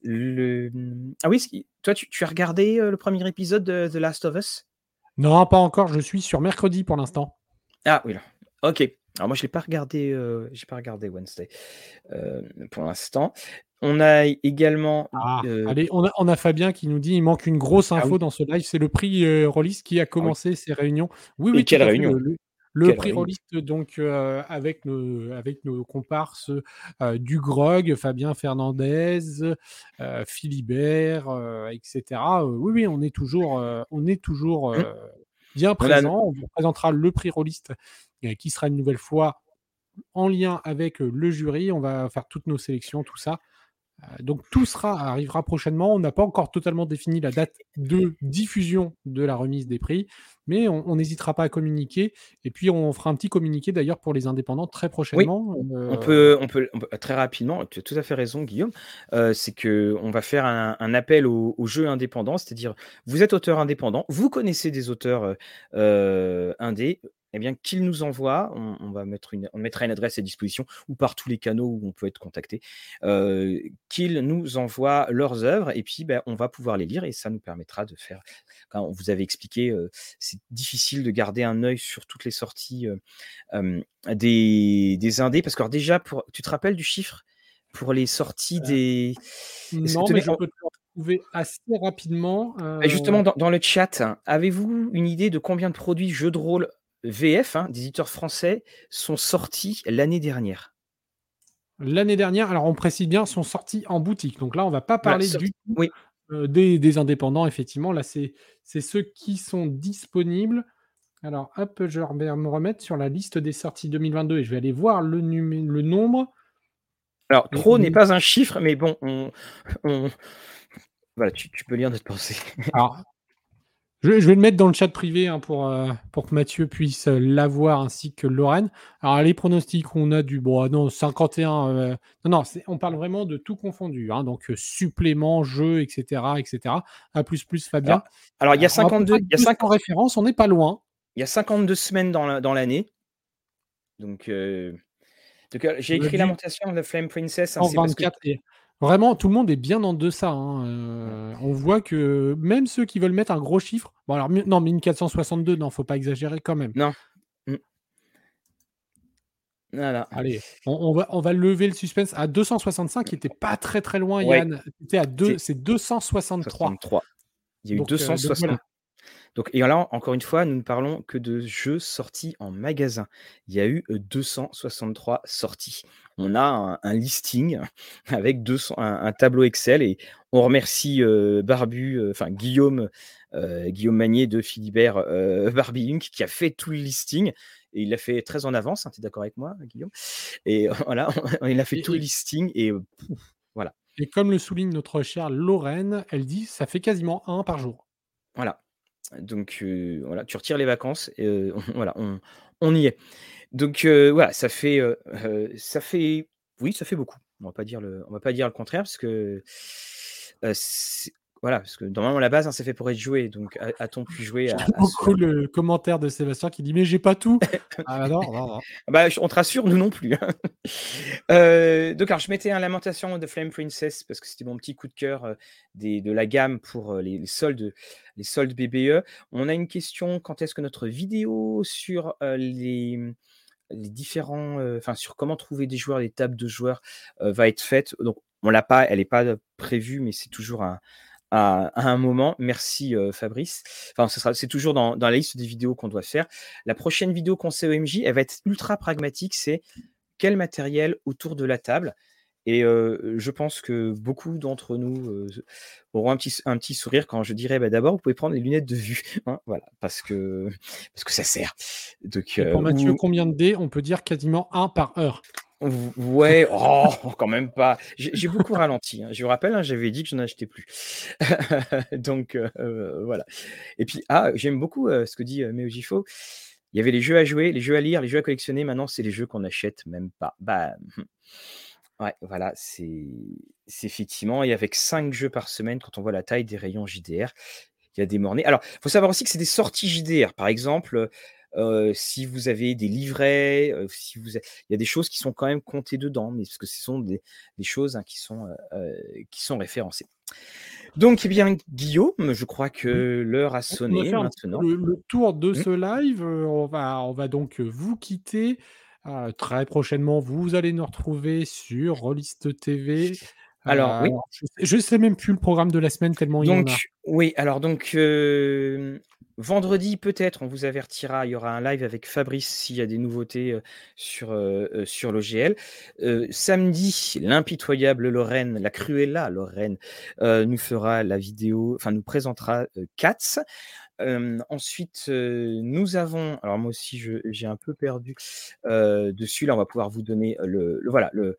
Le... Mmh, ah oui, toi tu, tu as regardé le premier épisode de The Last of Us? Non, pas encore. Je suis sur mercredi pour l'instant. Ah oui, là. Ok. Alors moi, je l'ai pas regardé. Euh, j'ai pas regardé Wednesday euh, pour l'instant. On a également. Ah, euh, allez, on a, Fabien qui nous dit il manque une grosse ah info dans ce live. C'est le prix Rollis qui a ah commencé ses réunions. Oui, oui. quelle réunion le, prix Rollis, donc avec, nos, avec nos comparses du Grog, Fabien Fernandez, Philibert, etc. oui, oui, on est toujours, on est toujours mmh. bien présent. On vous présentera le prix Rolliste qui sera une nouvelle fois en lien avec le jury. On va faire toutes nos sélections, tout ça. Heu, donc tout sera arrivera prochainement. On n'a pas encore totalement défini la date de diffusion de la remise des prix, mais on on n'hésitera pas à communiquer et puis on fera un petit communiqué d'ailleurs pour les indépendants très Oui, prochainement, on peut on peut on peut très rapidement, tu as tout à fait raison Guillaume, heu, c'est qu'on va faire un un appel aux aux jeux indépendants, c'est-à-dire vous êtes auteur indépendant, vous connaissez des auteurs, heu, indés, et bien qu'ils nous envoient, on on va mettre une on mettra une adresse à disposition ou par tous les canaux où on peut être contacté, heu, qu'ils nous envoient leurs œuvres et puis, bah, on va pouvoir les lire et ça nous permettra de faire quand on vous avait expliqué, heu, c'est difficile de garder un œil sur toutes les sorties, heu, hem, des des indés parce que alors déjà pour tu te rappelles du chiffre pour les sorties des non, mais je peux te retrouver assez rapidement, heu justement dans dans le chat, avez-vous une idée de combien de produits jeux de rôle VF, hein, d'éditeurs français sont sortis l'année dernière? L'année dernière, alors on précise bien, sont sortis en boutique. Donc là, on va pas Voilà, parler du tout, oui. heu, des des indépendants effectivement. Là, c'est ceux qui sont disponibles. Alors hop, je vais me remettre sur la liste des sorties 2022 et je vais aller voir le nombre. Alors trop n'est pas un chiffre, mais bon, on on voilà, tu tu peux lire notre pensée. Alors je vais je vais le mettre dans le chat privé, hein, pour, heu, pour que Mathieu puisse l'avoir ainsi que Lorraine. Alors les pronostics, on a du bon, ah non 51, heu, non, non, on parle vraiment de tout confondu, hein, donc suppléments, jeux et cetera et cetera. A plus plus Fabien. alors il y a on a à peu 52 près il y a 200 cinq références, on n'est pas loin. il y a 52 semaines dans la dans l'année. Donc donc j'ai écrit Lamentation the Flame Princess, hein, c'est parce que 124 et vraiment tout le monde est bien en deçà, hein, heu, on voit que même ceux qui veulent mettre un gros chiffre bon alors non 1462 non, faut pas exagérer quand même. Non. Mmh. Voilà. Allez, on on va on va lever le suspense à 265 qui était pas très, très loin Ouais. Yann. Tu étais à deux C'est c'est 263. 63. Il y a eu Donc deux heu, cent donc et là, encore une fois, nous ne parlons que de jeux sortis en magasin. Il y a eu, heu, 263 sorties. On a un un listing [laughs] avec 200 un un tableau Excel et on remercie, heu, Barbu, heu, enfin Guillaume, heu, Guillaume Magnier de Philibert, [laughs] Barbie Inc qui a fait tout le listing et il l'a fait très en avance, hein, tu es d'accord avec moi, Guillaume? Et [laughs] voilà, il a fait tout le listing et voilà. et comme le souligne notre chère Lorraine, elle dit: «Ça fait quasiment 1 par jour». Voilà. Donc heu, voilà, tu retires les vacances et heu, [laughs] voilà, on on y est. Donc heu, voilà, ça fait, ça fait oui, ça fait beaucoup. On va pas dire le on va pas dire le contraire parce que, voilà, parce que normalement la base, hein, c'est fait pour être joué, donc a-t-on pu jouer à à ce le commentaire de Sébastien qui dit: «Mais j'ai pas tout». Ah non, non, non. [laughs] bah, on te rassure, nous non plus, hein. Heu, [laughs] donc alors je mettais un Lamentation the Flame Princess parce que c'était mon petit coup de cœur, heu, des de la gamme pour, heu, les les soldes les soldes BBE. On a une question, quand est-ce que notre vidéo sur, les, les différents, enfin sur comment trouver des joueurs, des tables de joueurs, va être faite? Donc on l'a pas, elle est pas prévue, mais c'est toujours à à à un moment. Merci, heu, Fabrice. Enfin, ce sera c'est toujours dans dans la liste des vidéos qu'on doit faire. La prochaine vidéo conseil OMJ, elle va être ultra pragmatique, c'est quel matériel autour de la table? Et heu, je pense que beaucoup d'entre nous, heu, auront un petit un petit sourire quand je dirai: «Bah, d'abord, vous pouvez prendre les lunettes de vue», [laughs] hein, voilà, parce que parce que ça sert. Donc pour Mathieu, ou combien de dés? On peut dire quasiment 1 par heure? Ouais, oh, quand même pas. J'ai beaucoup ralenti, hein. Je vous rappelle, hein, j'avais dit que je n'achetais plus. [laughs] Donc heu, voilà. Et puis ah, j'aime beaucoup, heu, ce que dit, heu, Meojifo. Il y avait les jeux à jouer, les jeux à lire, les jeux à collectionner, maintenant c'est les jeux qu'on n'achète même pas. Bah. Ouais, voilà, c'est effectivement et avec 5 jeux par semaine, quand on voit la taille des rayons JDR, il y a des mornais. Alors, il faut savoir aussi que c'est des sorties JDR. Par exemple, si vous avez des livrets, si vous a il y a des choses qui sont quand même comptées dedans, mais parce que ce sont des des choses, hein, qui sont, qui sont référencées. Donc eh bien, Guillaume, je crois Oui. que l'heure a On on va sonné faire maintenant. le le tour de Mmh. ce live, on va on va donc vous quitter. Très prochainement, vous allez nous retrouver sur Rollist TV. Alors oui. je je sais même plus le programme de la semaine tellement il y en a. Oui, alors donc hem, vendredi peut-être, on vous avertira, il y aura un live avec Fabrice s'il y a des nouveautés, heu, sur, sur l'OGL. Samedi, l'impitoyable Lorraine, la Cruella Lorraine, nous fera la vidéo enfin nous présentera. Hem, ensuite, nous avons alors moi aussi j'ai un peu perdu, dessus là, on va pouvoir vous donner le le voilà le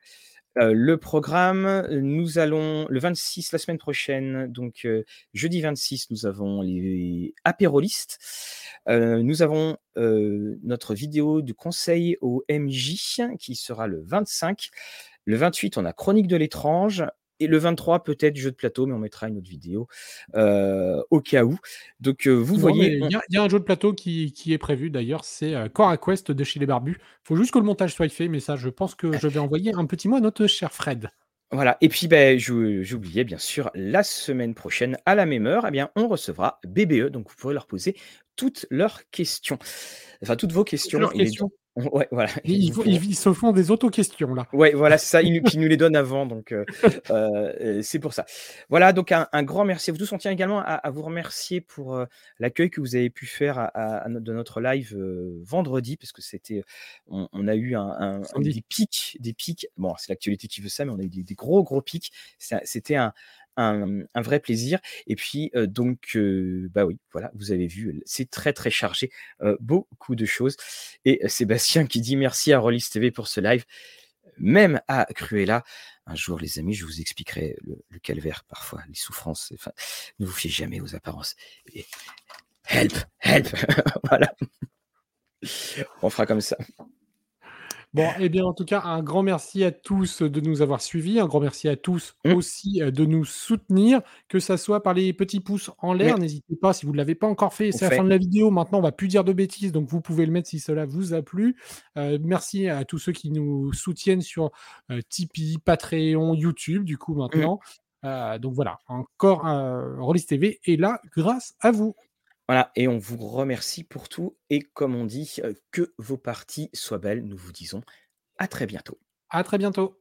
Heu, le programme, nous allons le 26, la semaine prochaine, donc heu, jeudi 26, nous avons les apérolistes. Heu, nous avons, notre vidéo du conseil au MJ qui sera le 25. Le 28, on a chronique de l'étrange et le 23 peut-être jeu de plateau, mais on mettra une autre vidéo, heu, au cas où. Donc heu, vous Non, voyez, il on y a il y a un jeu de plateau qui qui est prévu d'ailleurs, c'est, heu, Cora Quest de chez les Barbus. Faut juste que le montage soit fait, mais ça, je pense que je vais envoyer un petit mot à notre cher Fred. Voilà et puis, je j'oubliais bien sûr, la semaine prochaine à la même heure, eh bien, on recevra BBE, donc vous pourrez leur poser toutes leurs questions. Enfin, toutes vos Toutes leurs questions. [laughs] ouais, voilà ils se font des auto-questions là. Ouais, voilà, c'est ça, ils nous [laughs] puis ils nous les donnent avant donc heu heu, c'est pour ça. Voilà donc un un grand merci à vous tous. On tient également à à vous remercier pour, heu, l'accueil que vous avez pu faire à à de notre live, vendredi parce que c'était on on a eu un un Samedi. des pics des pics. Bon, c'est l'actualité qui veut ça, mais on a eu des des gros, gros pics. C'était un un vrai plaisir et puis, donc bah, oui, voilà, vous avez vu, c'est très, très chargé, beaucoup de choses et Sébastien qui dit: «Merci à Rollis TV pour ce live, même à Cruella». Un jour, les amis, je vous expliquerai le le calvaire, parfois, les souffrances, enfin, ne vous fiez jamais aux apparences et help, help, [laughs] voilà. On fera comme ça. Bon et bien, en tout cas, un grand merci à tous de nous avoir suivis. Un grand merci à tous Mmh. aussi, heu, de nous soutenir, que ça soit par les petits pouces en Mmh. l'air. N'hésitez pas si vous ne l'avez pas encore fait, c'est la fin de la vidéo. Maintenant, on va plus dire de bêtises, donc vous pouvez le mettre si cela vous a plu. Heu, merci à tous ceux qui nous soutiennent sur, heu, Tipeee, Patreon, YouTube, du coup, Mmh. maintenant. Donc voilà, encore, Rollis TV est là grâce à vous. Voilà et on vous remercie pour tout et comme on dit, que vos parties soient belles. Nous vous disons à très bientôt. À très bientôt.